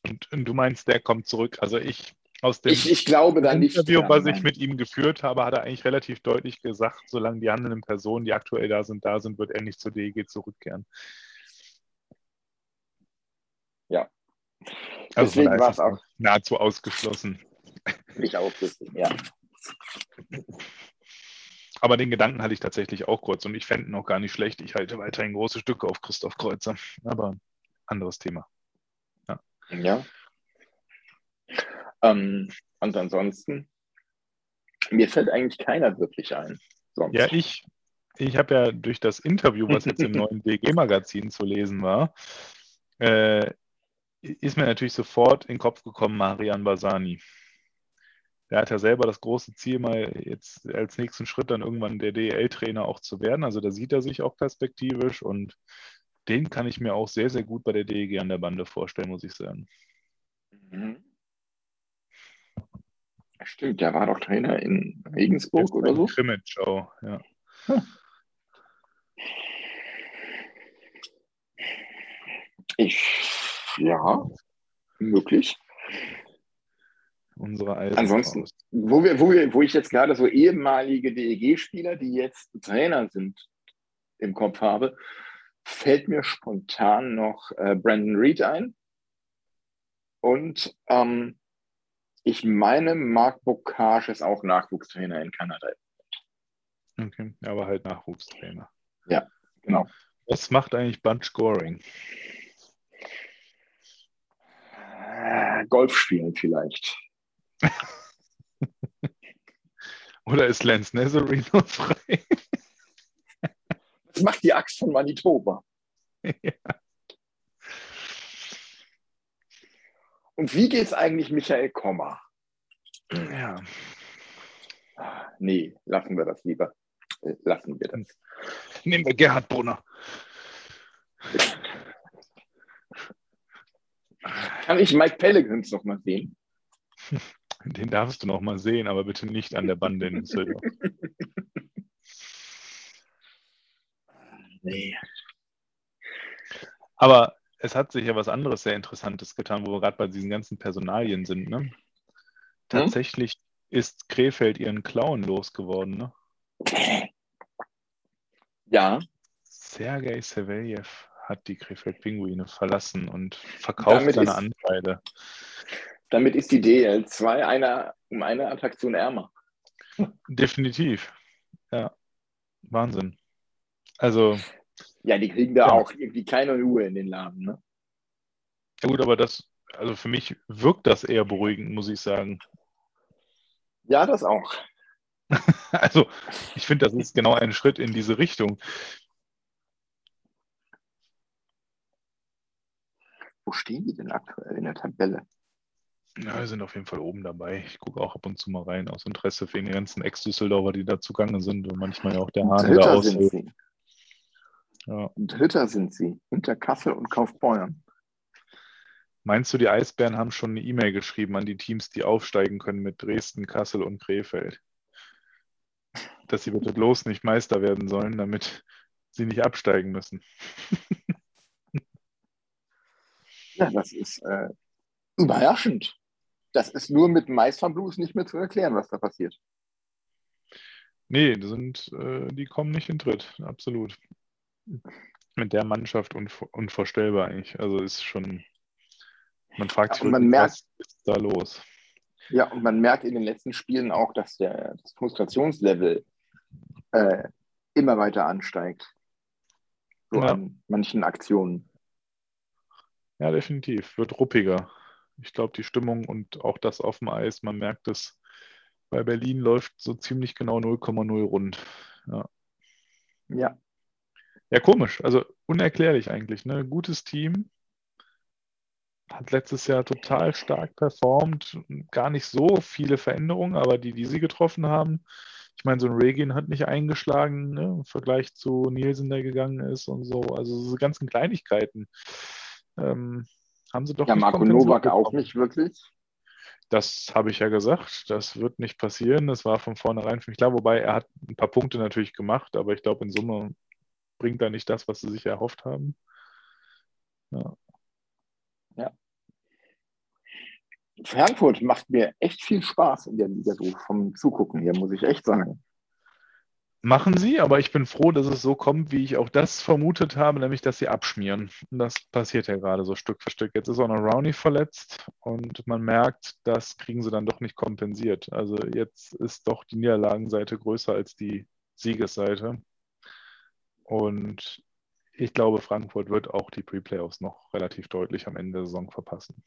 Und, und du meinst, der kommt zurück. Also ich aus dem Ich, ich glaube da nicht. Interview, dran, was ich mit ihm geführt habe, hat er eigentlich relativ deutlich gesagt, solange die handelnden Personen, die aktuell da sind, da sind, wird er nicht zur DEG zurückkehren. Ja. Also Deswegen war es auch nahezu ausgeschlossen. nicht auflisten. Ja. Aber den Gedanken hatte ich tatsächlich auch kurz und ich fände ihn auch gar nicht schlecht. Ich halte weiterhin große Stücke auf Christoph Kreuzer. Aber anderes Thema. ja. Ähm, und ansonsten, mir fällt eigentlich keiner wirklich ein. Sonst. Ja, ich, ich habe ja durch das Interview, was jetzt im neuen DG-Magazin zu lesen war, äh, ist mir natürlich sofort in den Kopf gekommen, Marian Basani. Der hat ja selber das große Ziel, mal jetzt als nächsten Schritt dann irgendwann der DEL-Trainer auch zu werden. Also da sieht er sich auch perspektivisch und den kann ich mir auch sehr, sehr gut bei der DEG an der Bande vorstellen, muss ich sagen. Mhm. Stimmt, der war doch Trainer in Regensburg oder so. Krimitschau, ja. Ich, ja, möglich. Unsere alten Ansonsten, Faust. wo, wir, wo, wir, wo ich jetzt gerade so ehemalige DEG-Spieler, die jetzt Trainer sind, im Kopf habe, fällt mir spontan noch äh, Brandon Reed ein. Und ähm, ich meine, Marc Bocage ist auch Nachwuchstrainer in Kanada. Okay, aber halt Nachwuchstrainer. Genau. Was macht eigentlich Bunch Goring? Äh, Golf spielen vielleicht. Oder ist Lance Nazarino frei? Das macht die Axt von Manitoba. Ja. Und wie geht's eigentlich Michael Kommer? ja. Nee, lassen wir das lieber. Äh, Lassen wir das. Nehmen wir Gerhard Brunner. Kann ich Mike Pellegrims noch mal sehen? Den darfst du noch mal sehen, aber bitte nicht an der Bande in Düsseldorf. Nee. Aber es hat sich ja was anderes sehr Interessantes getan, wo wir gerade bei diesen ganzen Personalien sind. Ne? Tatsächlich ist Krefeld ihren Clown losgeworden. Ne? Ja, Sergei Savelyev hat die Krefeld Pinguine verlassen und verkauft Damit seine ist- Anteile. Damit ist die DL2 eine, um eine Attraktion ärmer. Definitiv. Ja. Wahnsinn. Also, Ja, die kriegen da Ja. auch irgendwie keine Ruhe in den Laden. Ne? Ja gut, aber das, also für mich wirkt das eher beruhigend, muss ich sagen. Ja, das auch. Also ich finde, das ist genau ein Schritt in diese Richtung. Wo stehen die denn aktuell in der Tabelle? Ja, wir sind auf jeden Fall oben dabei. Ich gucke auch ab und zu mal rein aus Interesse für die ganzen Ex-Düsseldorfer, die da zugange sind und manchmal ja auch der Hahn aushält. sie. Ja. Dritter sind sie. Hinter Kassel und Kaufbeuren. Meinst du, die Eisbären haben schon eine E-Mail geschrieben an die Teams, die aufsteigen können mit Dresden, Kassel und Krefeld? Dass sie bitte bloß nicht Meister werden sollen, damit sie nicht absteigen müssen. Ja, das ist äh, überraschend. Das ist nur mit Meister Blues nicht mehr zu erklären, was da passiert. Nee, die, sind, äh, die kommen nicht in Tritt, absolut. Mit der Mannschaft unv unvorstellbar eigentlich. Also ist schon, man fragt sich, Aber man merkt- was ist da los? Ja, und man merkt in den letzten Spielen auch, dass der, das Frustrationslevel äh, immer weiter ansteigt. So Ja. an manchen Aktionen. Ja, definitiv. Wird ruppiger. Ich glaube, die Stimmung und auch das auf dem Eis, man merkt es, bei Berlin läuft so ziemlich genau 0,0 rund. Ja. Ja, ja, komisch. Also unerklärlich eigentlich. Ne? Gutes Team. Hat letztes Jahr total stark performt. Gar nicht so viele Veränderungen, aber die, die sie getroffen haben. Ich meine, so ein Regin hat nicht eingeschlagen ne? im Vergleich zu Nielsen, der gegangen ist und so. Also so ganzen Kleinigkeiten. Ähm, haben sie doch ja nicht Marco Nowak auch nicht wirklich. Das habe ich ja gesagt. Das wird nicht passieren. Das war von vornherein für mich klar. Wobei er hat ein paar Punkte natürlich gemacht, aber ich glaube, in Summe bringt er nicht das, was sie sich erhofft haben. Frankfurt macht mir echt viel Spaß in der Liga, so vom Zugucken hier, muss ich echt sagen. Machen sie, aber ich bin froh, dass es so kommt, wie ich auch das vermutet habe, nämlich dass sie abschmieren. Und das passiert ja gerade so Stück für Stück. Jetzt ist auch noch Rowney verletzt und man merkt, das kriegen sie dann doch nicht kompensiert. Also jetzt ist doch die Niederlagenseite größer als die Siegesseite. Und ich glaube, Frankfurt wird auch die Pre-Playoffs noch relativ deutlich am Ende der Saison verpassen.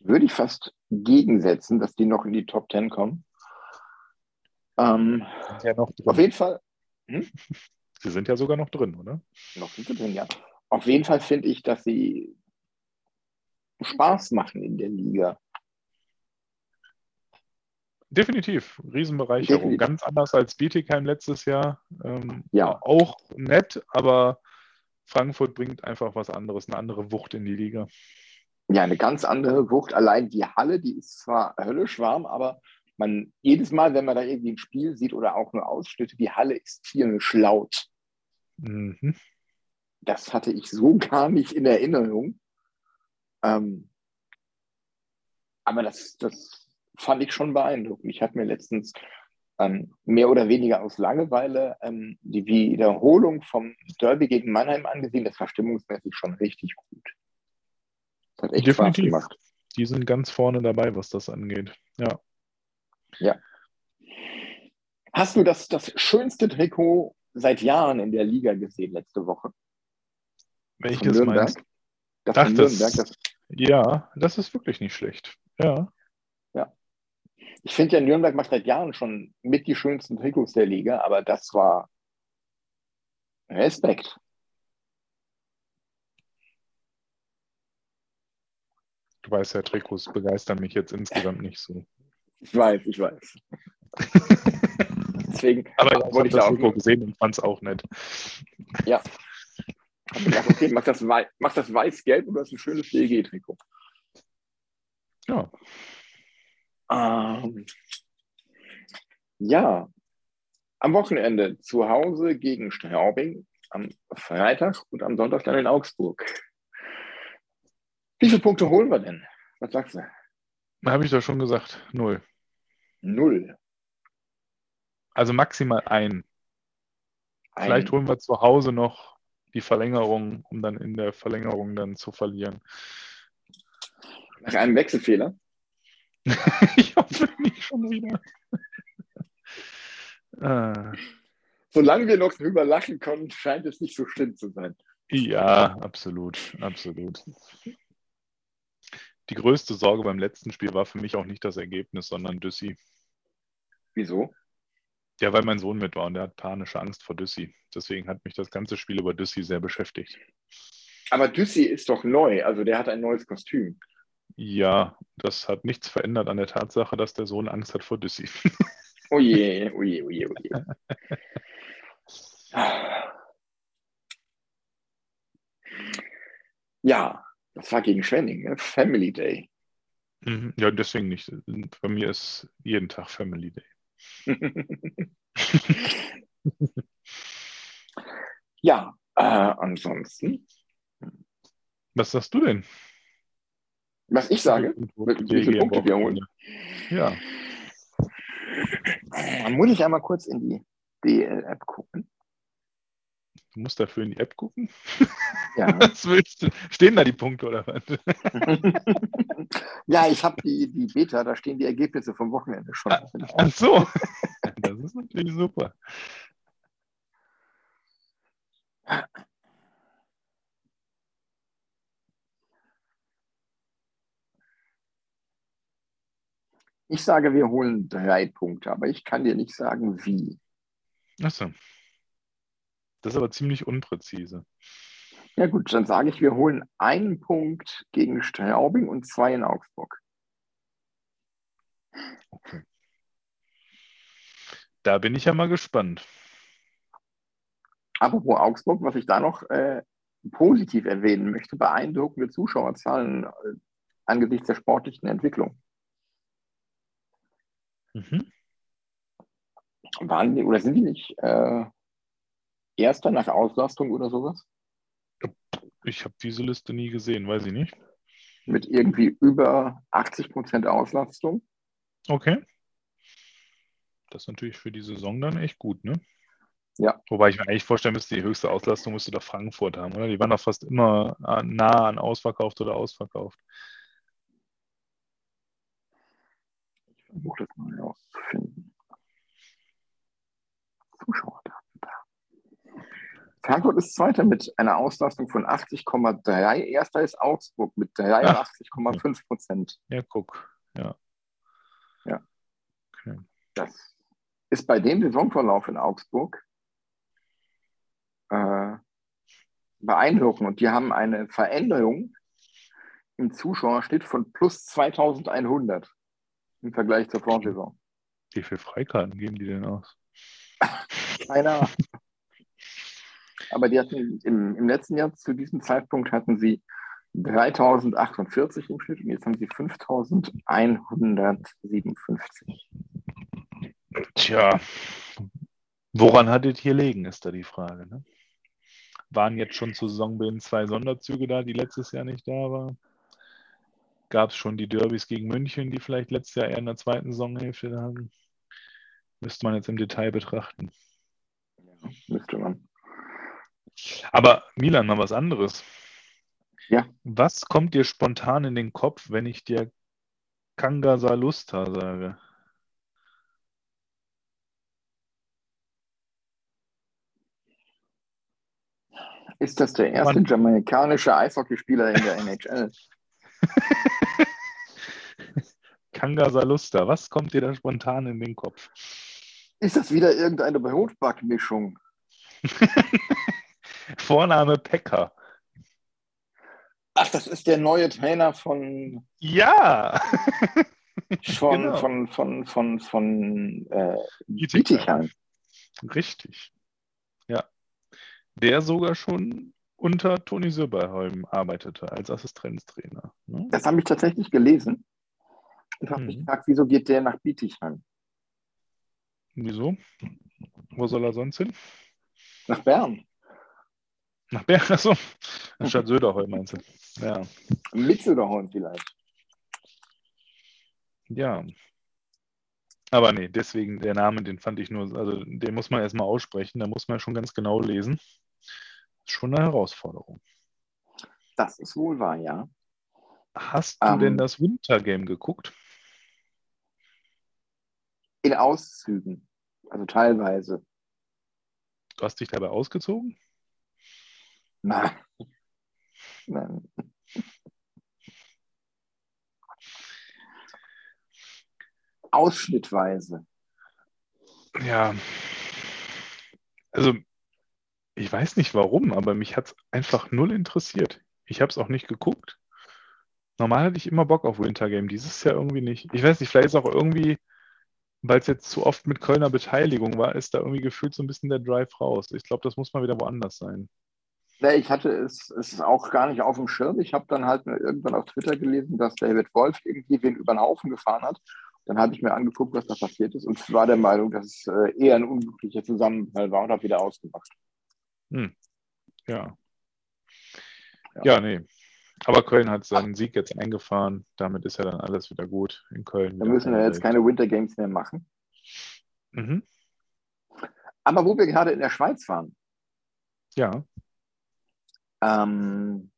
Würde ich fast gegensetzen, dass die noch in die Top 10 kommen. Ähm, ja auf jeden Fall, Sie sind ja sogar noch drin, oder? noch sind sie drin, ja. Auf jeden Fall finde ich, dass sie Spaß machen in der Liga. Definitiv, Riesenbereicherung. Definitiv. Ganz anders als Bietigheim letztes Jahr. Ähm, Ja. Auch nett, aber Frankfurt bringt einfach was anderes, eine andere Wucht in die Liga. Ja, eine ganz andere Wucht. Allein die Halle, die ist zwar höllisch warm, aber man jedes Mal, wenn man da irgendwie ein Spiel sieht oder auch nur Ausschnitte, die Halle ist tierisch laut. Mhm. Das hatte ich so gar nicht in Erinnerung. Ähm, aber das, das fand ich schon beeindruckend. Ich habe mir letztens ähm, mehr oder weniger aus Langeweile ähm, die Wiederholung vom Derby gegen Mannheim angesehen. Das war stimmungsmäßig schon richtig gut. Das hat echt Definitiv. Spaß gemacht. Die sind ganz vorne dabei, was das angeht. Ja. Hast du das, das schönste Trikot seit Jahren in der Liga gesehen letzte Woche? Welches meinst du? Das Ach, von das- Nürnberg. Das, Ja, das ist wirklich nicht schlecht. Ja. ich finde ja, Nürnberg macht seit Jahren schon mit die schönsten Trikots der Liga, aber das war Respekt. Du weißt ja, Trikots begeistern mich jetzt insgesamt nicht so. Ich weiß, ich weiß. Deswegen Aber ich wollte ich da das auch Trikot gesehen und fand es auch nett. hab gedacht, okay, mach das, wei mach das weiß-gelb und du hast ein schönes DEG-Trikot. Ja. Ähm, ja, am Wochenende zu Hause gegen Straubing, am Freitag und am Sonntag dann in Augsburg. Wie viele Punkte holen wir denn? Was sagst du? Habe ich doch schon gesagt. Null. Null. Also maximal ein. Ein- Vielleicht holen wir zu Hause noch die Verlängerung, um dann in der Verlängerung dann zu verlieren. Nach einem Wechselfehler. ich hoffe nicht schon wieder. Ah, solange wir noch drüber lachen können, scheint es nicht so schlimm zu sein. Ja, absolut, absolut. Die größte Sorge beim letzten Spiel war für mich auch nicht das Ergebnis, sondern Düssi. Wieso? Ja, weil mein Sohn mit war und der hat panische Angst vor Düssi. Deswegen hat mich das ganze Spiel über Düssi sehr beschäftigt. Aber Düssi ist doch neu, also der hat ein neues Kostüm. Ja, das hat nichts verändert an der Tatsache, dass der Sohn Angst hat vor Düssi. Oh je, oh je, oh je, oh je. Ja, das war gegen Schwenning, ne? Family Day. Mhm. Ja, deswegen nicht. Bei mir ist jeden Tag Family Day. ja, äh, ansonsten, Was sagst du denn? was ich sage, wie viele Punkte wir holen. Ja, Dann muss ich einmal kurz in die DL-App gucken. Du musst dafür in die App gucken. Ja, Was willst du? Stehen da die Punkte oder was? ja ich habe die, die Beta, da stehen die Ergebnisse vom Wochenende schon. Ach so. Das ist natürlich super. Ich sage, wir holen drei Punkte, aber ich kann dir nicht sagen, wie. Achso. Das ist aber ziemlich unpräzise. Ja gut, dann sage ich, wir holen einen Punkt gegen Straubing und zwei in Augsburg. Da bin ich ja mal gespannt. Apropos Augsburg, was ich da noch äh, positiv erwähnen möchte, beeindruckende Zuschauerzahlen äh, angesichts der sportlichen Entwicklung. Mhm. Waren die oder sind die nicht äh, Erster nach Auslastung oder sowas? Ich habe diese Liste nie gesehen, weiß ich nicht. Mit irgendwie über 80 Prozent Auslastung? Okay. Das ist natürlich für die Saison dann echt gut, ne? Ja. Wobei ich mir eigentlich vorstellen müsste, die höchste Auslastung müsste doch Frankfurt haben, oder? Die waren doch fast immer äh, nah an ausverkauft oder ausverkauft. Ich versuche das mal herauszufinden. Zuschauerdaten da. Frankfurt ist Zweiter mit einer Auslastung von 80,3. Erster ist Augsburg mit 83,5 Prozent. Ja, guck. Ja. Ja. Okay. Das ist bei dem Saisonverlauf in Augsburg äh, beeindruckend. Und die haben eine Veränderung im Zuschauerschnitt von plus 2100 im Vergleich zur Vorsaison. Wie viele Freikarten geben die denn aus? Keine Ahnung. Aber die hatten im, im letzten Jahr zu diesem Zeitpunkt hatten sie 3048 im Schnitt und jetzt haben sie 5157. Tja, woran hattet hier liegen, ist da die Frage. Ne? Waren jetzt schon zu Saisonbeginn zwei Sonderzüge da, die letztes Jahr nicht da waren? Gab es schon die Derbys gegen München, die vielleicht letztes Jahr eher in der zweiten Saisonhälfte da hatten? Müsste man jetzt im Detail betrachten. Ja, müsste man. Aber Milan, mal was anderes. Ja. Was kommt dir spontan in den Kopf, wenn ich dir Kanga Salusta sage? Ist das der erste Mann. jamaikanische Eishockeyspieler in der NHL? Kanga Salusta, was kommt dir da spontan in den Kopf? Ist das wieder irgendeine Brotbackmischung? Vorname Pekka. Ach, das ist der neue Trainer von, Ja! von, Genau. von, von, von, von äh, Bietigheim. Richtig. Ja. Der sogar schon unter Toni Söberholm arbeitete als Assistenztrainer. Ne? Das habe ich tatsächlich gelesen und habe mich Mhm. gefragt, wieso geht der nach Bietigheim? Wieso? Wo soll er sonst hin? Nach Bern. Nach Bern, achso. Anstatt Söderholm meinst du? Ja. Mitzelderhorn vielleicht. Ja. Aber nee, deswegen der Name, den fand ich nur, also den muss man erstmal aussprechen, da muss man schon ganz genau lesen. Ist schon eine Herausforderung. Das ist wohl wahr, ja. Hast du Ähm. denn das Wintergame geguckt? In Auszügen. Also teilweise. Du hast dich dabei ausgezogen? Nein. Nein. Ausschnittweise. Ja. Also, ich weiß nicht warum, aber mich hat es einfach null interessiert. Ich habe es auch nicht geguckt. Normal hatte ich immer Bock auf Wintergame, dieses Jahr irgendwie nicht. Ich weiß nicht, vielleicht ist auch irgendwie, weil es jetzt zu oft mit Kölner Beteiligung war, ist da irgendwie gefühlt so ein bisschen der Drive raus. Ich glaube, das muss mal wieder woanders sein. Nee, ich hatte es, es auch gar nicht auf dem Schirm. Ich habe dann halt irgendwann auf Twitter gelesen, dass David Wolf irgendwie wen über den Haufen gefahren hat. Dann habe ich mir angeguckt, was da passiert ist und war der Meinung, dass es äh, eher ein unglücklicher Zusammenfall war und habe wieder ausgemacht. Hm. Ja. ja. Ja, nee. Aber Köln hat seinen Sieg jetzt eingefahren. Damit ist ja dann alles wieder gut in Köln. Wir müssen ja jetzt keine Winter Games mehr machen. Mhm. Aber wo wir gerade in der Schweiz waren. Ja. Ähm,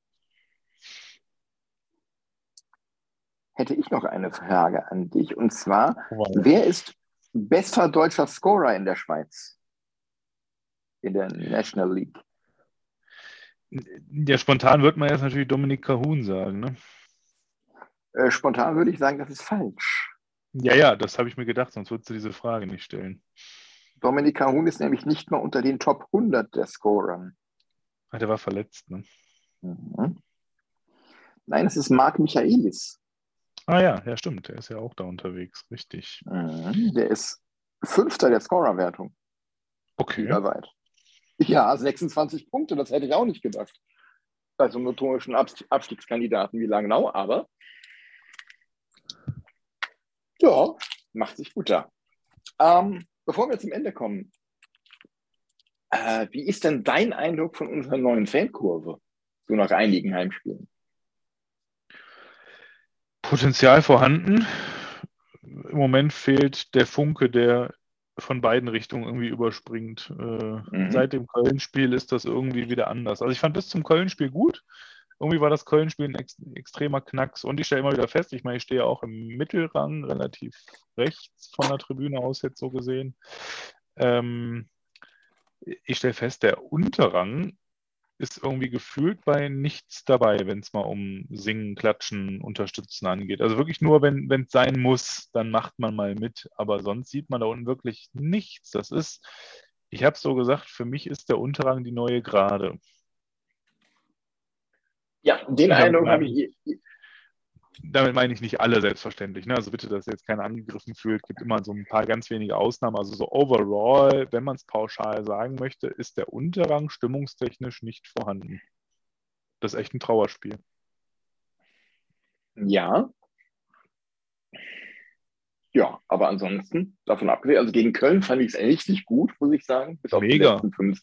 hätte ich noch eine Frage an dich. Und zwar, wow. wer ist bester deutscher Scorer in der Schweiz? In der National League? Ja, spontan würde man jetzt natürlich Dominik Cahun sagen, ne? Äh, spontan würde ich sagen, das ist falsch. Ja, ja, das habe ich mir gedacht, sonst würdest du diese Frage nicht stellen. Dominik Cahun ist nämlich nicht mal unter den Top 100 der Scorer. Ah, der war verletzt, ne? Mhm. Nein, es ist Marc Michaelis. Ah ja, ja, stimmt. Der ist ja auch da unterwegs, richtig. Mhm. Der ist Fünfter der Scorerwertung. Okay. Weit. Ja, 26 Punkte, das hätte ich auch nicht gedacht. Bei so einem notorischen Abstiegskandidaten wie Langnau, aber ja, macht sich gut da. Ähm, bevor wir zum Ende kommen, äh, wie ist denn dein Eindruck von unserer neuen Fankurve? So nach einigen Heimspielen. Potenzial vorhanden. Im Moment fehlt der Funke, der von beiden Richtungen irgendwie überspringt. Äh, mhm. Seit dem Köln-Spiel ist das irgendwie wieder anders. Also ich fand bis zum Köln-Spiel gut. Irgendwie war das Köln-Spiel ein ex extremer Knacks. Und ich stelle immer wieder fest, ich meine, ich stehe auch im Mittelrang, relativ rechts von der Tribüne aus jetzt so gesehen. Ähm, ich stelle fest, der Unterrang ist irgendwie gefühlt bei nichts dabei, wenn es mal um Singen, Klatschen, Unterstützen angeht. Also wirklich nur, wenn es sein muss, dann macht man mal mit. Aber sonst sieht man da unten wirklich nichts. Das ist, ich habe es so gesagt, für mich ist der Unterrang die neue Gerade. Ja, den Eindruck habe ich damit meine ich nicht alle selbstverständlich. Ne? Also bitte, dass jetzt keiner angegriffen fühlt. Es gibt immer so ein paar ganz wenige Ausnahmen. Also so overall, wenn man es pauschal sagen möchte, ist der Unterrang stimmungstechnisch nicht vorhanden. Das ist echt ein Trauerspiel. Ja. Ja, aber ansonsten, davon abgesehen, also gegen Köln fand ich es richtig gut, muss ich sagen. Bis auf Mega. die letzten, fünf,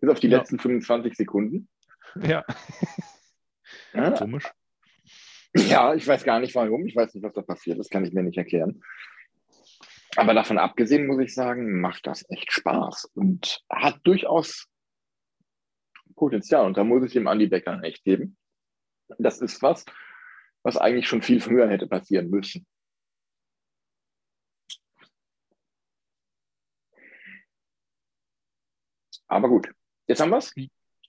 bis auf die ja. letzten 25 Sekunden. Ja. ja. Komisch. Ja, ich weiß gar nicht warum. Ich weiß nicht, was da passiert. Das kann ich mir nicht erklären. Aber davon abgesehen muss ich sagen, macht das echt Spaß und hat durchaus Potenzial. Und da muss ich dem Andi Becker echt geben. Das ist was, was eigentlich schon viel früher hätte passieren müssen. Aber gut, jetzt haben wir es.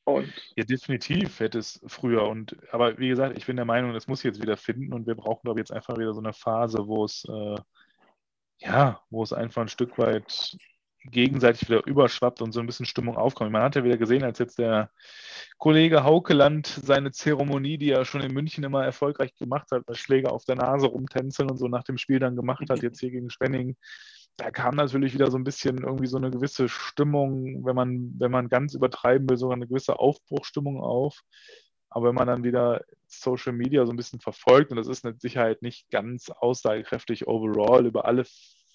Und ja, definitiv hätte es früher. Und aber wie gesagt, ich bin der Meinung, das muss jetzt wieder finden und wir brauchen, glaube ich, jetzt einfach wieder so eine Phase, wo es äh, ja, wo es einfach ein Stück weit gegenseitig wieder überschwappt und so ein bisschen Stimmung aufkommt. Man hat ja wieder gesehen, als jetzt der Kollege Haukeland seine Zeremonie, die er schon in München immer erfolgreich gemacht hat, mit Schläger auf der Nase rumtänzeln und so nach dem Spiel dann gemacht hat, jetzt hier gegen Spenning, da kam natürlich wieder so ein bisschen irgendwie so eine gewisse Stimmung, wenn man, wenn man ganz übertreiben will, sogar eine gewisse Aufbruchstimmung auf. Aber wenn man dann wieder Social Media so ein bisschen verfolgt, und das ist mit Sicherheit nicht ganz aussagekräftig overall über alle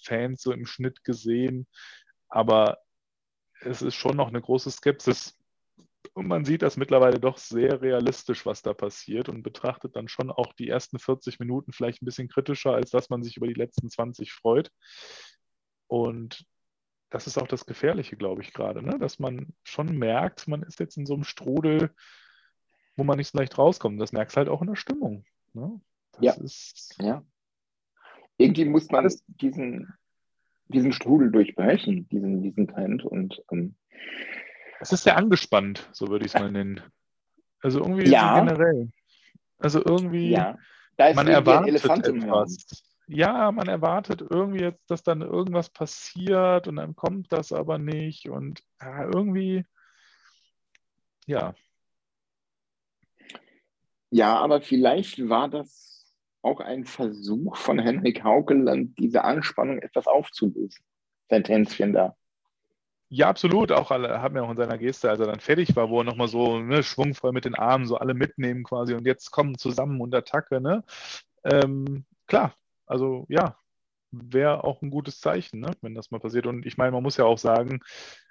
Fans so im Schnitt gesehen, aber es ist schon noch eine große Skepsis. Und man sieht das mittlerweile doch sehr realistisch, was da passiert und betrachtet dann schon auch die ersten 40 Minuten vielleicht ein bisschen kritischer, als dass man sich über die letzten 20 freut. Und das ist auch das Gefährliche, glaube ich, gerade, ne? dass man schon merkt, man ist jetzt in so einem Strudel, wo man nicht so leicht rauskommt. Das merkst du halt auch in der Stimmung. Ne? ja. Ist, ja. Irgendwie muss man diesen, diesen Strudel durchbrechen, diesen, diesen Trend. Und ähm, Es ist sehr angespannt, so würde ich es mal nennen. Also irgendwie Ja. generell. Also irgendwie, Ja. Da ist man irgendwie ein erwartet Elefant im Raum. etwas. Ja, man erwartet irgendwie jetzt, dass dann irgendwas passiert und dann kommt das aber nicht und ja, irgendwie, ja, Ja, aber vielleicht war das auch ein Versuch von Henrik Haukeland, diese Anspannung etwas aufzulösen. Sein Tänzchen da. Ja, absolut. Auch alle haben ja auch in seiner Geste, als er dann fertig war, wo er nochmal so ne, schwungvoll mit den Armen so alle mitnehmen quasi und jetzt kommen zusammen und Attacke, ne? Ähm, klar, also ja, wäre auch ein gutes Zeichen, ne, wenn das mal passiert. Und ich meine, man muss ja auch sagen,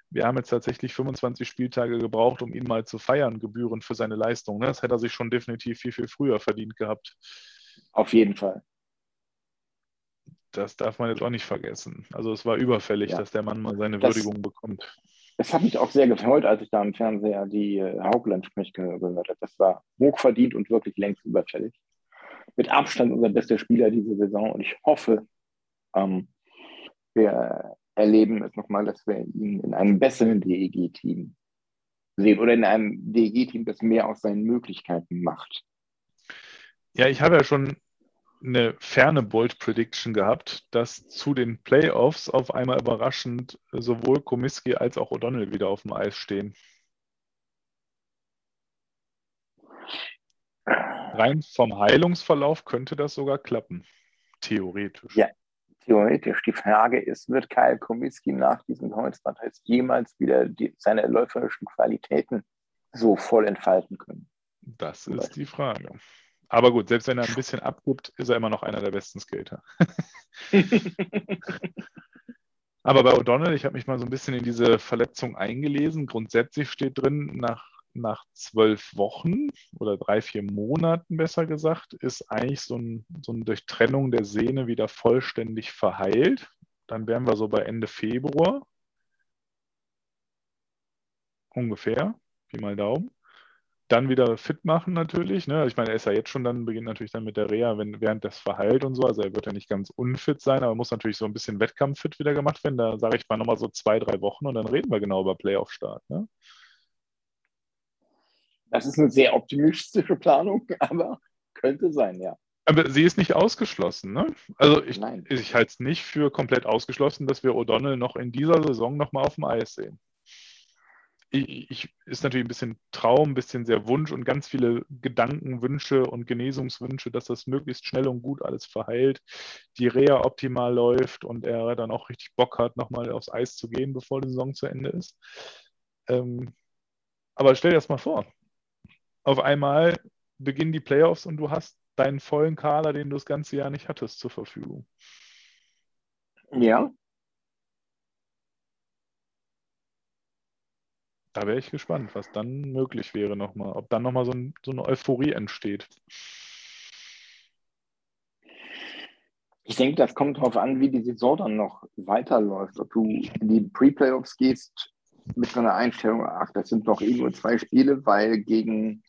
wir haben jetzt tatsächlich 25 Spieltage gebraucht, um ihn mal zu feiern, gebührend für seine Leistung. Ne? Das hätte er sich schon definitiv viel, viel früher verdient gehabt. Auf jeden Fall. Das darf man jetzt auch nicht vergessen. Also es war überfällig, Ja. dass der Mann mal seine Das- Würdigung bekommt. Es hat mich auch sehr gefreut, als ich da im Fernseher die äh, Haukeland-Sprechke gehört habe. Das war hochverdient und wirklich längst überfällig. Mit Abstand unser bester Spieler diese Saison. Und ich hoffe, ähm, wir erleben es nochmal, dass wir ihn in einem besseren DEG-Team sehen oder in einem DEG-Team, das mehr aus seinen Möglichkeiten macht. Ja, ich habe ja schon eine ferne Bold Prediction gehabt, dass zu den Playoffs auf einmal überraschend sowohl Komiski als auch O'Donnell wieder auf dem Eis stehen. Rein vom Heilungsverlauf könnte das sogar klappen. Theoretisch. Ja. Theoretisch. Die Frage ist, wird Kyle Komiski nach diesem Kreuzbandriss jemals wieder die, seine läuferischen Qualitäten so voll entfalten können? Das ist die Frage. Aber gut, selbst wenn er ein bisschen abgibt, ist er immer noch einer der besten Skater. Aber bei O'Donnell, ich habe mich mal so ein bisschen in diese Verletzung eingelesen. Grundsätzlich steht drin, nach, nach zwölf Wochen oder drei, vier Monaten besser gesagt, ist eigentlich so, ein, so eine Durchtrennung der Sehne wieder vollständig verheilt. Dann wären wir so bei Ende Februar. Ungefähr, Pi mal Daumen. Dann wieder fit machen natürlich. Ne? Ich meine, er ist ja jetzt schon dann, beginnt natürlich dann mit der Reha, wenn, während das verheilt und so. Also er wird ja nicht ganz unfit sein, aber muss natürlich so ein bisschen Wettkampffit wieder gemacht werden. Da sage ich mal nochmal so zwei, drei Wochen und dann reden wir genau über Playoff-Start. Ne? Das ist eine sehr optimistische Planung, aber könnte sein, ja. Aber sie ist nicht ausgeschlossen. Ne? Also ich, Nein. ich halte es nicht für komplett ausgeschlossen, dass wir O'Donnell noch in dieser Saison nochmal auf dem Eis sehen. Ich, ich, ist natürlich ein bisschen Traum, ein bisschen sehr Wunsch und ganz viele Gedanken, Wünsche und Genesungswünsche, dass das möglichst schnell und gut alles verheilt, die Reha optimal läuft und er dann auch richtig Bock hat, nochmal aufs Eis zu gehen, bevor die Saison zu Ende ist. Ähm, aber stell dir das mal vor. Auf einmal beginnen die Playoffs und du hast deinen vollen Kader, den du das ganze Jahr nicht hattest, zur Verfügung. Ja, Da wäre ich gespannt, was dann möglich wäre nochmal. Ob dann nochmal so, ein, so eine Euphorie entsteht. ich denke, das kommt darauf an, wie die Saison dann noch weiterläuft. Ob du in die Pre-Playoffs gehst mit so einer Einstellung, ach, das sind doch eh nur zwei Spiele, weil gegen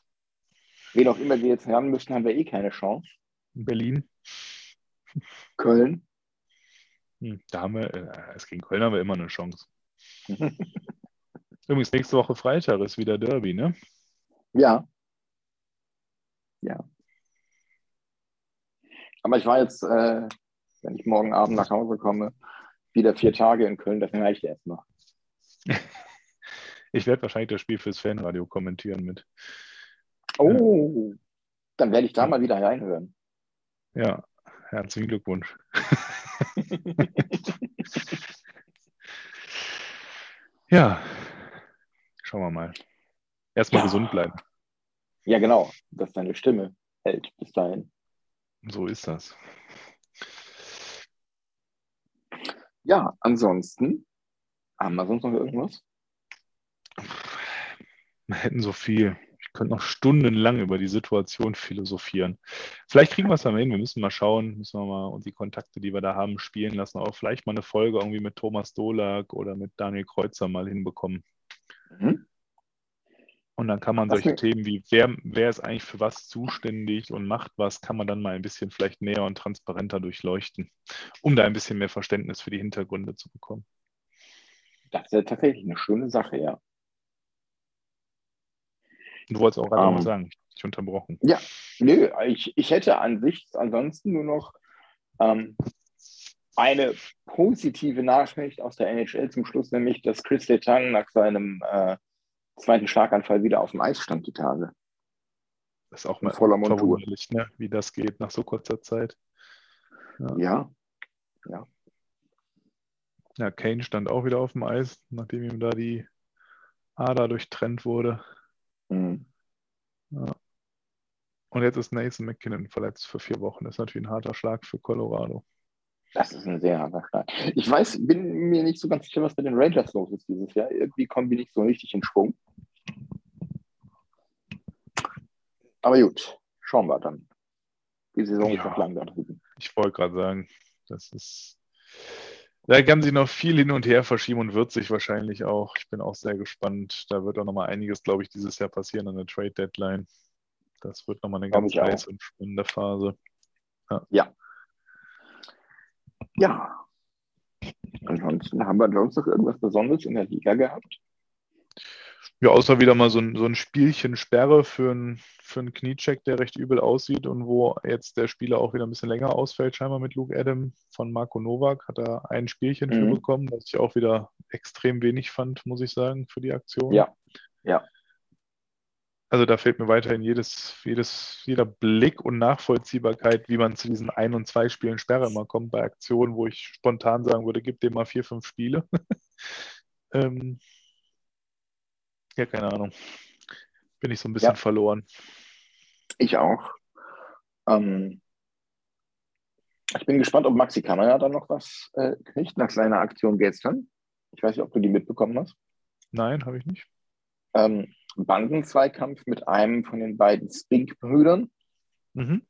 wen auch immer wir jetzt ran müssen, haben wir eh keine Chance. In Berlin, Köln. hm, da haben wir, äh, gegen Köln haben wir immer eine Chance. Übrigens, nächste Woche Freitag ist wieder Derby, ne? Ja. Ja. Aber ich war jetzt, äh, wenn ich morgen Abend nach Hause komme, wieder vier Tage in Köln, das reicht erstmal. Ich werde wahrscheinlich das Spiel fürs Fanradio kommentieren mit. Oh, dann werde ich da mal wieder reinhören. Ja, herzlichen Glückwunsch. ja, schauen wir mal. Erstmal Ja. gesund bleiben. Ja, genau, dass deine Stimme hält bis dahin. So ist das. Ja, ansonsten, haben wir sonst noch irgendwas? Wir hätten so viel. Könnte noch stundenlang über die Situation philosophieren. Vielleicht kriegen wir es dann hin. Wir müssen mal schauen, müssen wir mal und die Kontakte, die wir da haben, spielen lassen. Auch vielleicht mal eine Folge irgendwie mit Thomas Dolak oder mit Daniel Kreuzer mal hinbekommen. Mhm. Und dann kann man solche ne- Themen wie, wer, wer ist eigentlich für was zuständig und macht was, kann man dann mal ein bisschen vielleicht näher und transparenter durchleuchten, um da ein bisschen mehr Verständnis für die Hintergründe zu bekommen. Das ist ja tatsächlich eine schöne Sache, ja. Du wolltest auch gerade Ähm, was sagen, ich unterbrochen. Ja, nö, ich, ich hätte an sich ansonsten nur noch ähm, eine positive Nachricht aus der NHL zum Schluss, nämlich, dass Chris Letang nach seinem äh, zweiten Schlaganfall wieder auf dem Eis stand die Tage. Das ist auch mal voller Montur. verwunderlich, ne? wie das geht nach so kurzer Zeit. Ja, Ja, Kane stand auch wieder auf dem Eis, nachdem ihm da die Ader durchtrennt wurde. Mhm. Und jetzt ist Nathan McKinnon verletzt für vier Wochen. Das ist natürlich ein harter Schlag für Colorado. das ist ein sehr harter Schlag. Ich weiß, bin mir nicht so ganz sicher, was mit den Rangers los ist dieses Jahr. Irgendwie kommen die nicht so richtig in Schwung. Aber gut, schauen wir dann. Die Saison ist Ja. noch lang da drüben. Ich wollte gerade sagen, das ist. Da kann sich noch viel hin und her verschieben und wird sich wahrscheinlich auch. Ich bin auch sehr gespannt. Da wird auch noch mal einiges, glaube ich, dieses Jahr passieren an der Trade Deadline. Das wird noch mal eine Glaub ganz heiße und spannende Phase. Ja. Ansonsten haben wir sonst noch irgendwas Besonderes in der Liga gehabt. Ja, außer wieder mal so ein, so ein Spielchen Sperre für einen für einen Kniecheck, der recht übel aussieht und wo jetzt der Spieler auch wieder ein bisschen länger ausfällt, scheinbar mit Luke Adam von Marco Novak, hat er ein Spielchen für Mhm. bekommen, was ich auch wieder extrem wenig fand, muss ich sagen, für die Aktion. Ja, ja. Also da fehlt mir weiterhin jedes, jedes, jeder Blick und Nachvollziehbarkeit, wie man zu diesen ein- und zwei Spielen Sperre immer kommt bei Aktionen, wo ich spontan sagen würde, gib dem mal vier, fünf Spiele. ähm, ja, keine Ahnung. Bin ich so ein bisschen Ja. verloren. Ich auch. Ähm, ich bin gespannt, ob Maxi Kamera da noch was äh, kriegt nach seiner Aktion gestern. Ich weiß nicht, ob du die mitbekommen hast. Nein, habe ich nicht. Ähm, Bandenzweikampf mit einem von den beiden Spink-Brüdern. Mhm.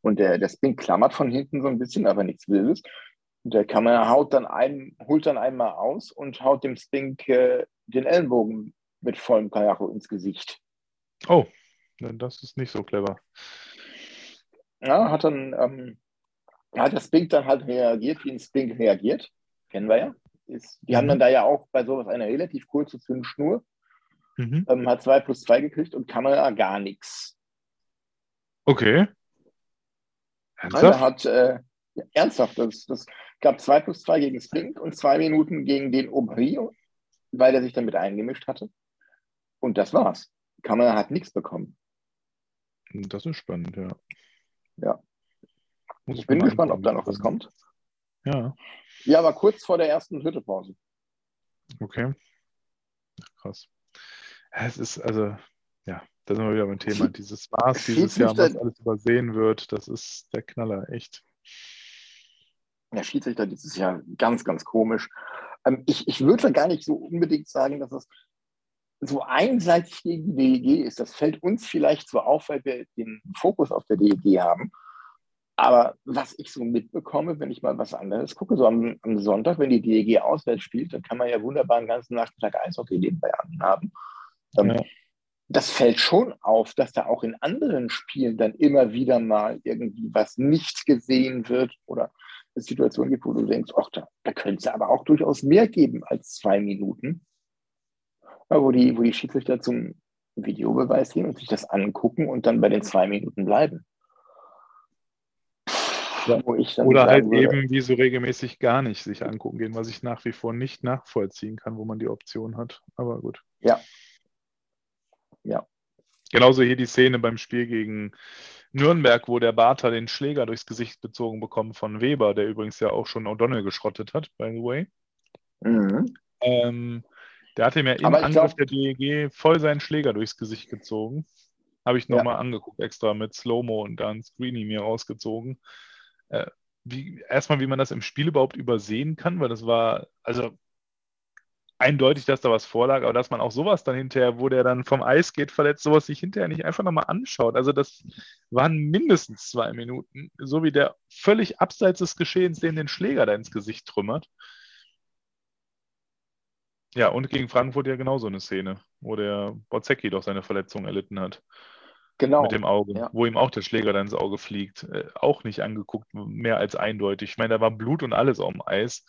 Und der, der Spink klammert von hinten so ein bisschen, aber nichts Wildes. Und der Kamera haut dann einen, holt dann einmal aus und haut dem Spink äh, den Ellenbogen mit vollem Karacho ins Gesicht. Oh, das ist nicht so clever. Ja, hat dann, ähm, hat der Spink dann halt reagiert, wie ein Spink reagiert. Kennen wir ja. Ist, die haben Mhm. dann da ja auch bei sowas eine relativ kurze Zündschnur. Mhm. Ähm, hat zwei plus zwei gekriegt und Kamera gar nichts. Okay. Also Ernsthaft? hat, äh, ja, ernsthaft, das, das gab zwei plus zwei gegen Spink und zwei Minuten gegen den Aubry, weil er sich damit eingemischt hatte. Und das war's. Kamera hat nichts bekommen. Das ist spannend, ja. Ja. Muss Ich bin gespannt, ob da noch was kommt. Ja, Ja, aber kurz vor der ersten Drittelpause. okay. Krass. Es ist also, ja, da sind wir wieder beim Thema. Dieses Maß dieses Jahr, was alles übersehen wird, das ist der Knaller, echt. Der Schiedsrichter dieses Jahr ganz, ganz komisch. Ähm, ich, ich würde gar nicht so unbedingt sagen, dass es so einseitig gegen die DEG ist. Das fällt uns vielleicht so auf, weil wir den Fokus auf der DEG haben. Aber was ich so mitbekomme, wenn ich mal was anderes gucke, so am, am Sonntag, wenn die DEG auswärts spielt, dann kann man ja wunderbar den ganzen Nachmittag Eishockey nebenbei anhaben. Ähm, Ja. Das fällt schon auf, dass da auch in anderen Spielen dann immer wieder mal irgendwie was nicht gesehen wird oder es Situationen gibt, wo du denkst, ach, da, da könnte es aber auch durchaus mehr geben als zwei Minuten. Ja, wo, die, wo die Schiedsrichter zum Videobeweis gehen und sich das angucken und dann bei den zwei Minuten bleiben. Ja. Oder halt würde, eben wie so regelmäßig gar nicht sich angucken gehen, was ich nach wie vor nicht nachvollziehen kann, wo man die Option hat. Aber gut. Ja. Ja. Genauso hier die Szene beim Spiel gegen Nürnberg, wo der Bartha den Schläger durchs Gesicht bezogen bekommt von Weber, der übrigens ja auch schon O'Donnell geschrottet hat, by the way. Mhm. Ähm, der hat ihm ja im Angriff glaub- der DEG voll seinen Schläger durchs Gesicht gezogen. Habe ich Ja. nochmal angeguckt, extra mit Slow-Mo und dann Screeny mir rausgezogen. Äh, wie, erstmal, wie man das im Spiel überhaupt übersehen kann, weil das war, also eindeutig, dass da was vorlag, aber dass man auch sowas dann hinterher, wo der dann vom Eis geht, verletzt, sowas sich hinterher nicht einfach nochmal anschaut. Also das waren mindestens zwei Minuten, so wie der völlig abseits des Geschehens, den den Schläger da ins Gesicht trümmert. Ja, und gegen Frankfurt ja genauso eine Szene, wo der Bozzecki doch seine Verletzung erlitten hat Genau. mit dem Auge, ja. wo ihm auch der Schläger dann ins Auge fliegt. Äh, auch nicht angeguckt, mehr als eindeutig. Ich meine, da war Blut und alles auf dem Eis.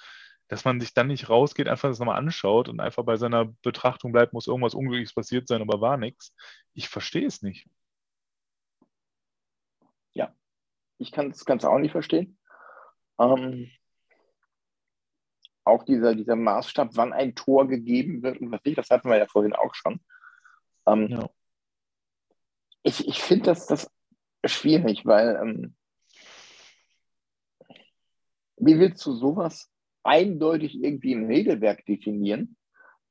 Dass man sich dann nicht rausgeht, einfach das nochmal anschaut und einfach bei seiner Betrachtung bleibt, muss irgendwas Unglückliches passiert sein, aber war nichts. Ich verstehe es nicht. Ja, ich kann das Ganze auch nicht verstehen. Ähm, auch dieser, dieser Maßstab, wann ein Tor gegeben wird und was nicht, das hatten wir ja vorhin auch schon. Ähm, Ja. Ich, ich finde das, das schwierig, weil ähm, wie willst du sowas eindeutig irgendwie im Regelwerk definieren,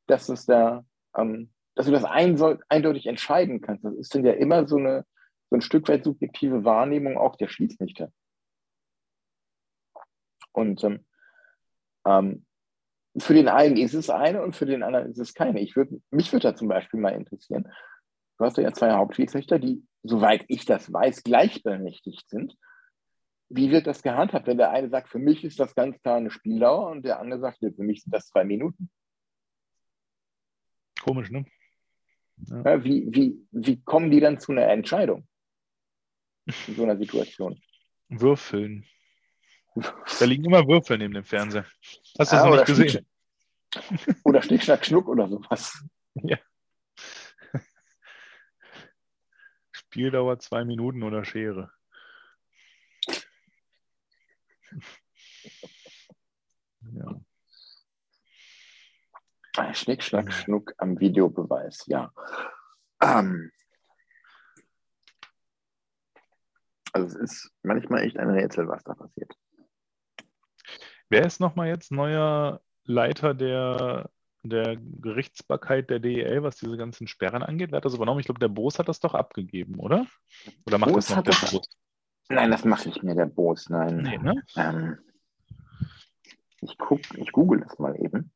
dass es da, ähm, dass du das einsol- eindeutig entscheiden kannst? Das ist dann ja immer so eine so ein Stück weit subjektive Wahrnehmung auch der Schiedsrichter. Und ähm, ähm, für den einen ist es eine und für den anderen ist es keine. Ich würd, mich würde da zum Beispiel mal interessieren. Du hast ja zwei Hauptschiedsrichter, die, soweit ich das weiß, gleichberechtigt sind. Wie wird das gehandhabt, wenn der eine sagt, für mich ist das ganz klar eine Spieldauer und der andere sagt, für mich sind das zwei Minuten? Komisch, ne? Ja, wie, wie, wie kommen die dann zu einer Entscheidung in so einer Situation? Würfeln. Da liegen immer Würfel neben dem Fernseher. Hast du das Ah, noch oder nicht gesehen? Schnick- Oder Schnick, Schnack, Schnuck oder sowas. Ja. Spieldauer zwei Minuten oder Schere. Ja. Schnick, Schnack, Schnuck am Videobeweis, ja. Ähm, also es ist manchmal echt ein Rätsel, was da passiert. Wer ist nochmal jetzt neuer Leiter der, der Gerichtsbarkeit der DEL, was diese ganzen Sperren angeht? Wer hat das übernommen? Ich glaube, der Boos hat das doch abgegeben, oder? Oder macht Boos das noch der Boos? Nein, das macht nicht mehr der Boos, nein. Nee, ne? Ähm, ich guck, ich google das mal eben.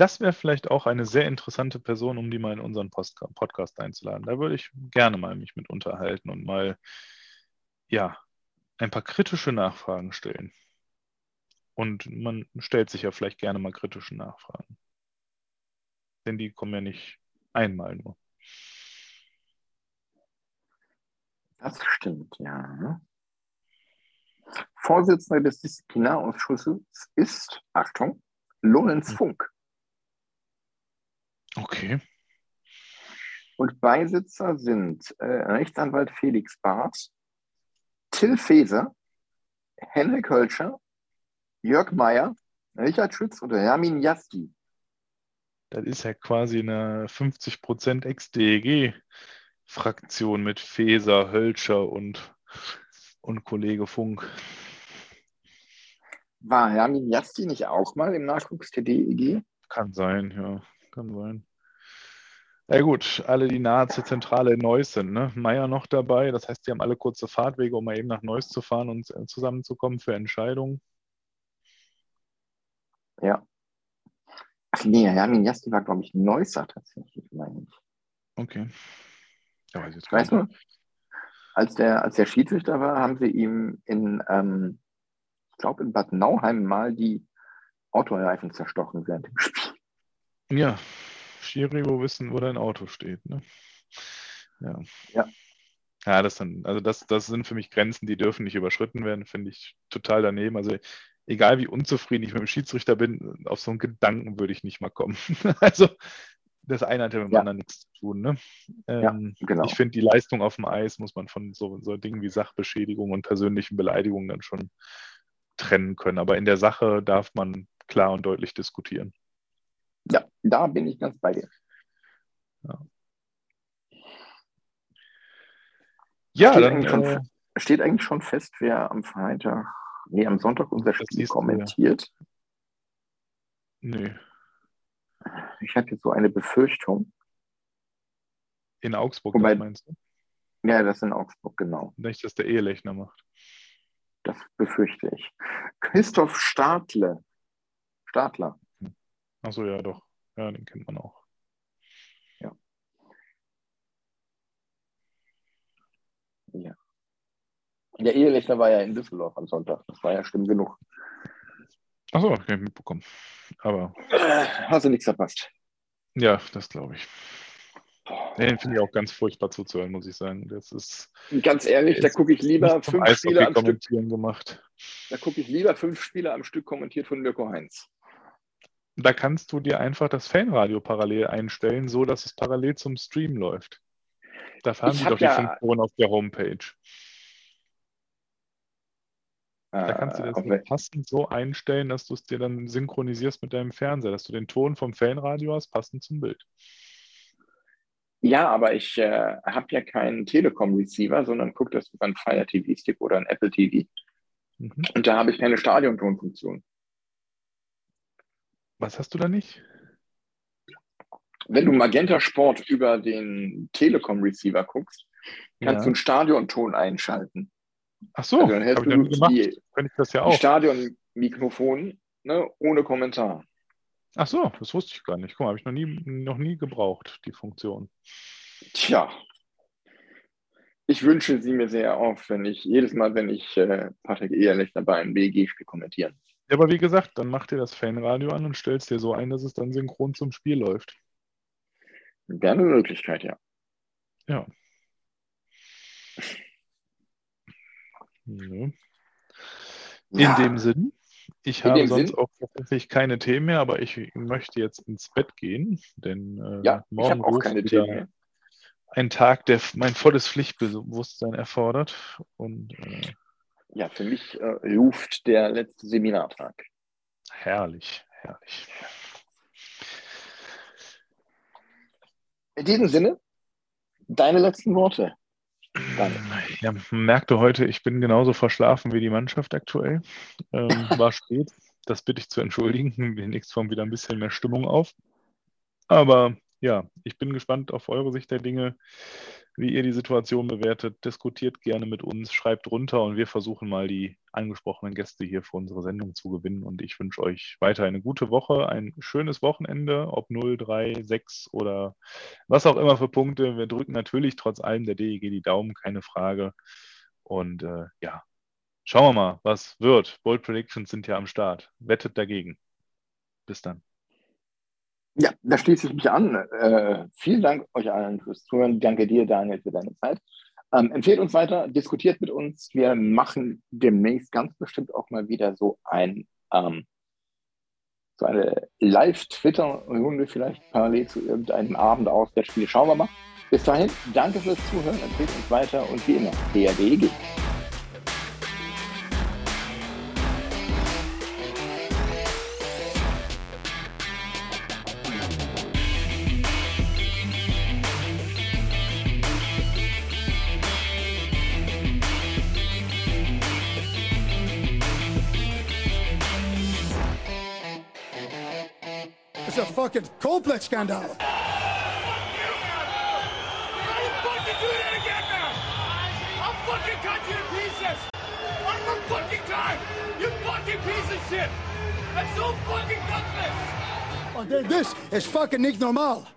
Das wäre vielleicht auch eine sehr interessante Person, um die mal in unseren Post Podcast einzuladen. Da würde ich gerne mal mich mit unterhalten und mal, ja, ein paar kritische Nachfragen stellen. Und man stellt sich ja vielleicht gerne mal kritische Nachfragen. Denn die kommen ja nicht einmal nur. Das stimmt, ja. Vorsitzender des Disziplinarausschusses ist, Achtung, Lorenz Hm. Funk. Okay. Und Beisitzer sind äh, Rechtsanwalt Felix Barth, Till Feser, Henrik Hölscher, Jörg Meyer, Richard Schütz und Ramin Jasti. Das ist ja quasi eine 50% Ex-DEG-Fraktion mit Feser, Hölscher und, und Kollege Funk. War Ramin Jasti nicht auch mal im Nachwuchs der DEG? Kann sein, ja, kann sein. Ja gut, alle, die nahe zur Zentrale in Neuss sind, ne? Meier noch dabei, das heißt, die haben alle kurze Fahrtwege, um mal eben nach Neuss zu fahren und äh, zusammenzukommen für Entscheidungen. Ja. Ach nee, Ramin Jasti war, glaube ich, Neusser tatsächlich, meine ich. Okay. Ja, weiß jetzt Ich weiß gar nur, als der, als der Schiedsrichter war, haben sie ihm in, ähm, ich glaube, in Bad Nauheim mal die Autoreifen zerstochen während dem Spiel. Ja, Schiri, wo wissen, wo dein Auto steht, ne? Ja. Ja. Ja, das dann, also das, das sind für mich Grenzen, die dürfen nicht überschritten werden, finde ich total daneben. Also egal wie unzufrieden ich mit dem Schiedsrichter bin, auf so einen Gedanken würde ich nicht mal kommen. Also das eine hat ja mit dem Ja. anderen nichts zu tun. Ne? Ja, Ähm, genau. Ich finde, die Leistung auf dem Eis muss man von so, so Dingen wie Sachbeschädigung und persönlichen Beleidigungen dann schon trennen können. Aber in der Sache darf man klar und deutlich diskutieren. Ja, da bin ich ganz bei dir. Ja, steht, dann, eigentlich schon, äh, steht eigentlich schon fest, wer am Freitag, nee, am Sonntag unser Spiel siehst du, kommentiert. Ich habe jetzt so eine Befürchtung. In Augsburg, Wobei- das meinst du? Ja, das in Augsburg, genau. Nicht, dass der Ehelechner macht. Das befürchte ich. Christoph Stadle. Stadler. Achso, ja, doch. Ja, den kennt man auch. Der Ehelechner war ja in Düsseldorf am Sonntag. Das war ja schlimm genug. Achso, hab ich nicht mitbekommen. Aber Äh, Hast du nichts verpasst. ja, das glaube ich. Den finde ich auch ganz furchtbar zuzuhören, muss ich sagen. Das ist. Ganz ehrlich, da gucke ich lieber fünf Spiele am Stück. Gemacht. Da gucke ich lieber fünf Spiele am Stück kommentiert von Mirko Heinz. Da kannst du dir einfach das Fanradio parallel einstellen, so dass es parallel zum Stream läuft. Da haben sie doch die ja, Funktion auf der Homepage. Da kannst du das okay. passend so einstellen, dass du es dir dann synchronisierst mit deinem Fernseher, dass du den Ton vom Fanradio hast, passend zum Bild. Ja, aber ich äh, habe ja keinen Telekom-Receiver, sondern gucke das über einen Fire TV-Stick oder einen Apple TV. Mhm. Und da habe ich keine Stadiontonfunktion. Was hast du da nicht? Wenn du Magenta Sport über den Telekom-Receiver guckst, kannst ja. du einen Stadionton einschalten. Ach so, also dann hältst du die, ich das ja auch. Stadionmikrofon ne, ohne Kommentar. Ach so, das wusste ich gar nicht. Guck mal, habe ich noch nie, noch nie gebraucht, die Funktion. Tja, ich wünsche sie mir sehr auf, wenn ich jedes Mal, wenn ich äh, Patrick Ehrlich dabei ein BG-Spiel kommentieren. Ja, aber wie gesagt, dann mach dir das Fanradio an und stellst dir so ein, dass es dann synchron zum Spiel läuft. Wäre eine Möglichkeit, ja. Ja. In ja. dem Sinn, ich In habe sonst Sinn? auch tatsächlich keine Themen mehr, aber ich möchte jetzt ins Bett gehen, denn äh, ja, morgen auch keine Themen mehr. ein Tag, der mein volles Pflichtbewusstsein erfordert. Und, äh, ja, für mich äh, ruft der letzte Seminartag. Herrlich, herrlich. In diesem Sinne, deine letzten Worte. Ja, merkte heute, ich bin genauso verschlafen wie die Mannschaft aktuell. Ähm, war spät, das bitte ich zu entschuldigen. Wenigstens kommt wieder ein bisschen mehr Stimmung auf. Aber ja, ich bin gespannt auf eure Sicht der Dinge wie ihr die Situation bewertet. Diskutiert gerne mit uns, schreibt runter und wir versuchen mal die angesprochenen Gäste hier für unsere Sendung zu gewinnen. Und ich wünsche euch weiter eine gute Woche, ein schönes Wochenende, ob 0, 3, 6 oder was auch immer für Punkte. Wir drücken natürlich trotz allem der DEG die Daumen, keine Frage. Und äh, ja, schauen wir mal, was wird. Bold Predictions sind ja am Start. Wettet dagegen. Bis dann. Ja, da schließe ich mich an. Äh, vielen Dank euch allen fürs Zuhören. Danke dir, Daniel, für deine Zeit. Ähm, empfehlt uns weiter, diskutiert mit uns. Wir machen demnächst ganz bestimmt auch mal wieder so ein ähm, so eine Live-Twitter-Runde vielleicht parallel zu irgendeinem Abend aus der Spiel. Schauen wir mal. Bis dahin, danke fürs Zuhören, empfehlt uns weiter und wie immer, DRDG. Scandal. Und this is fucking nicht normal.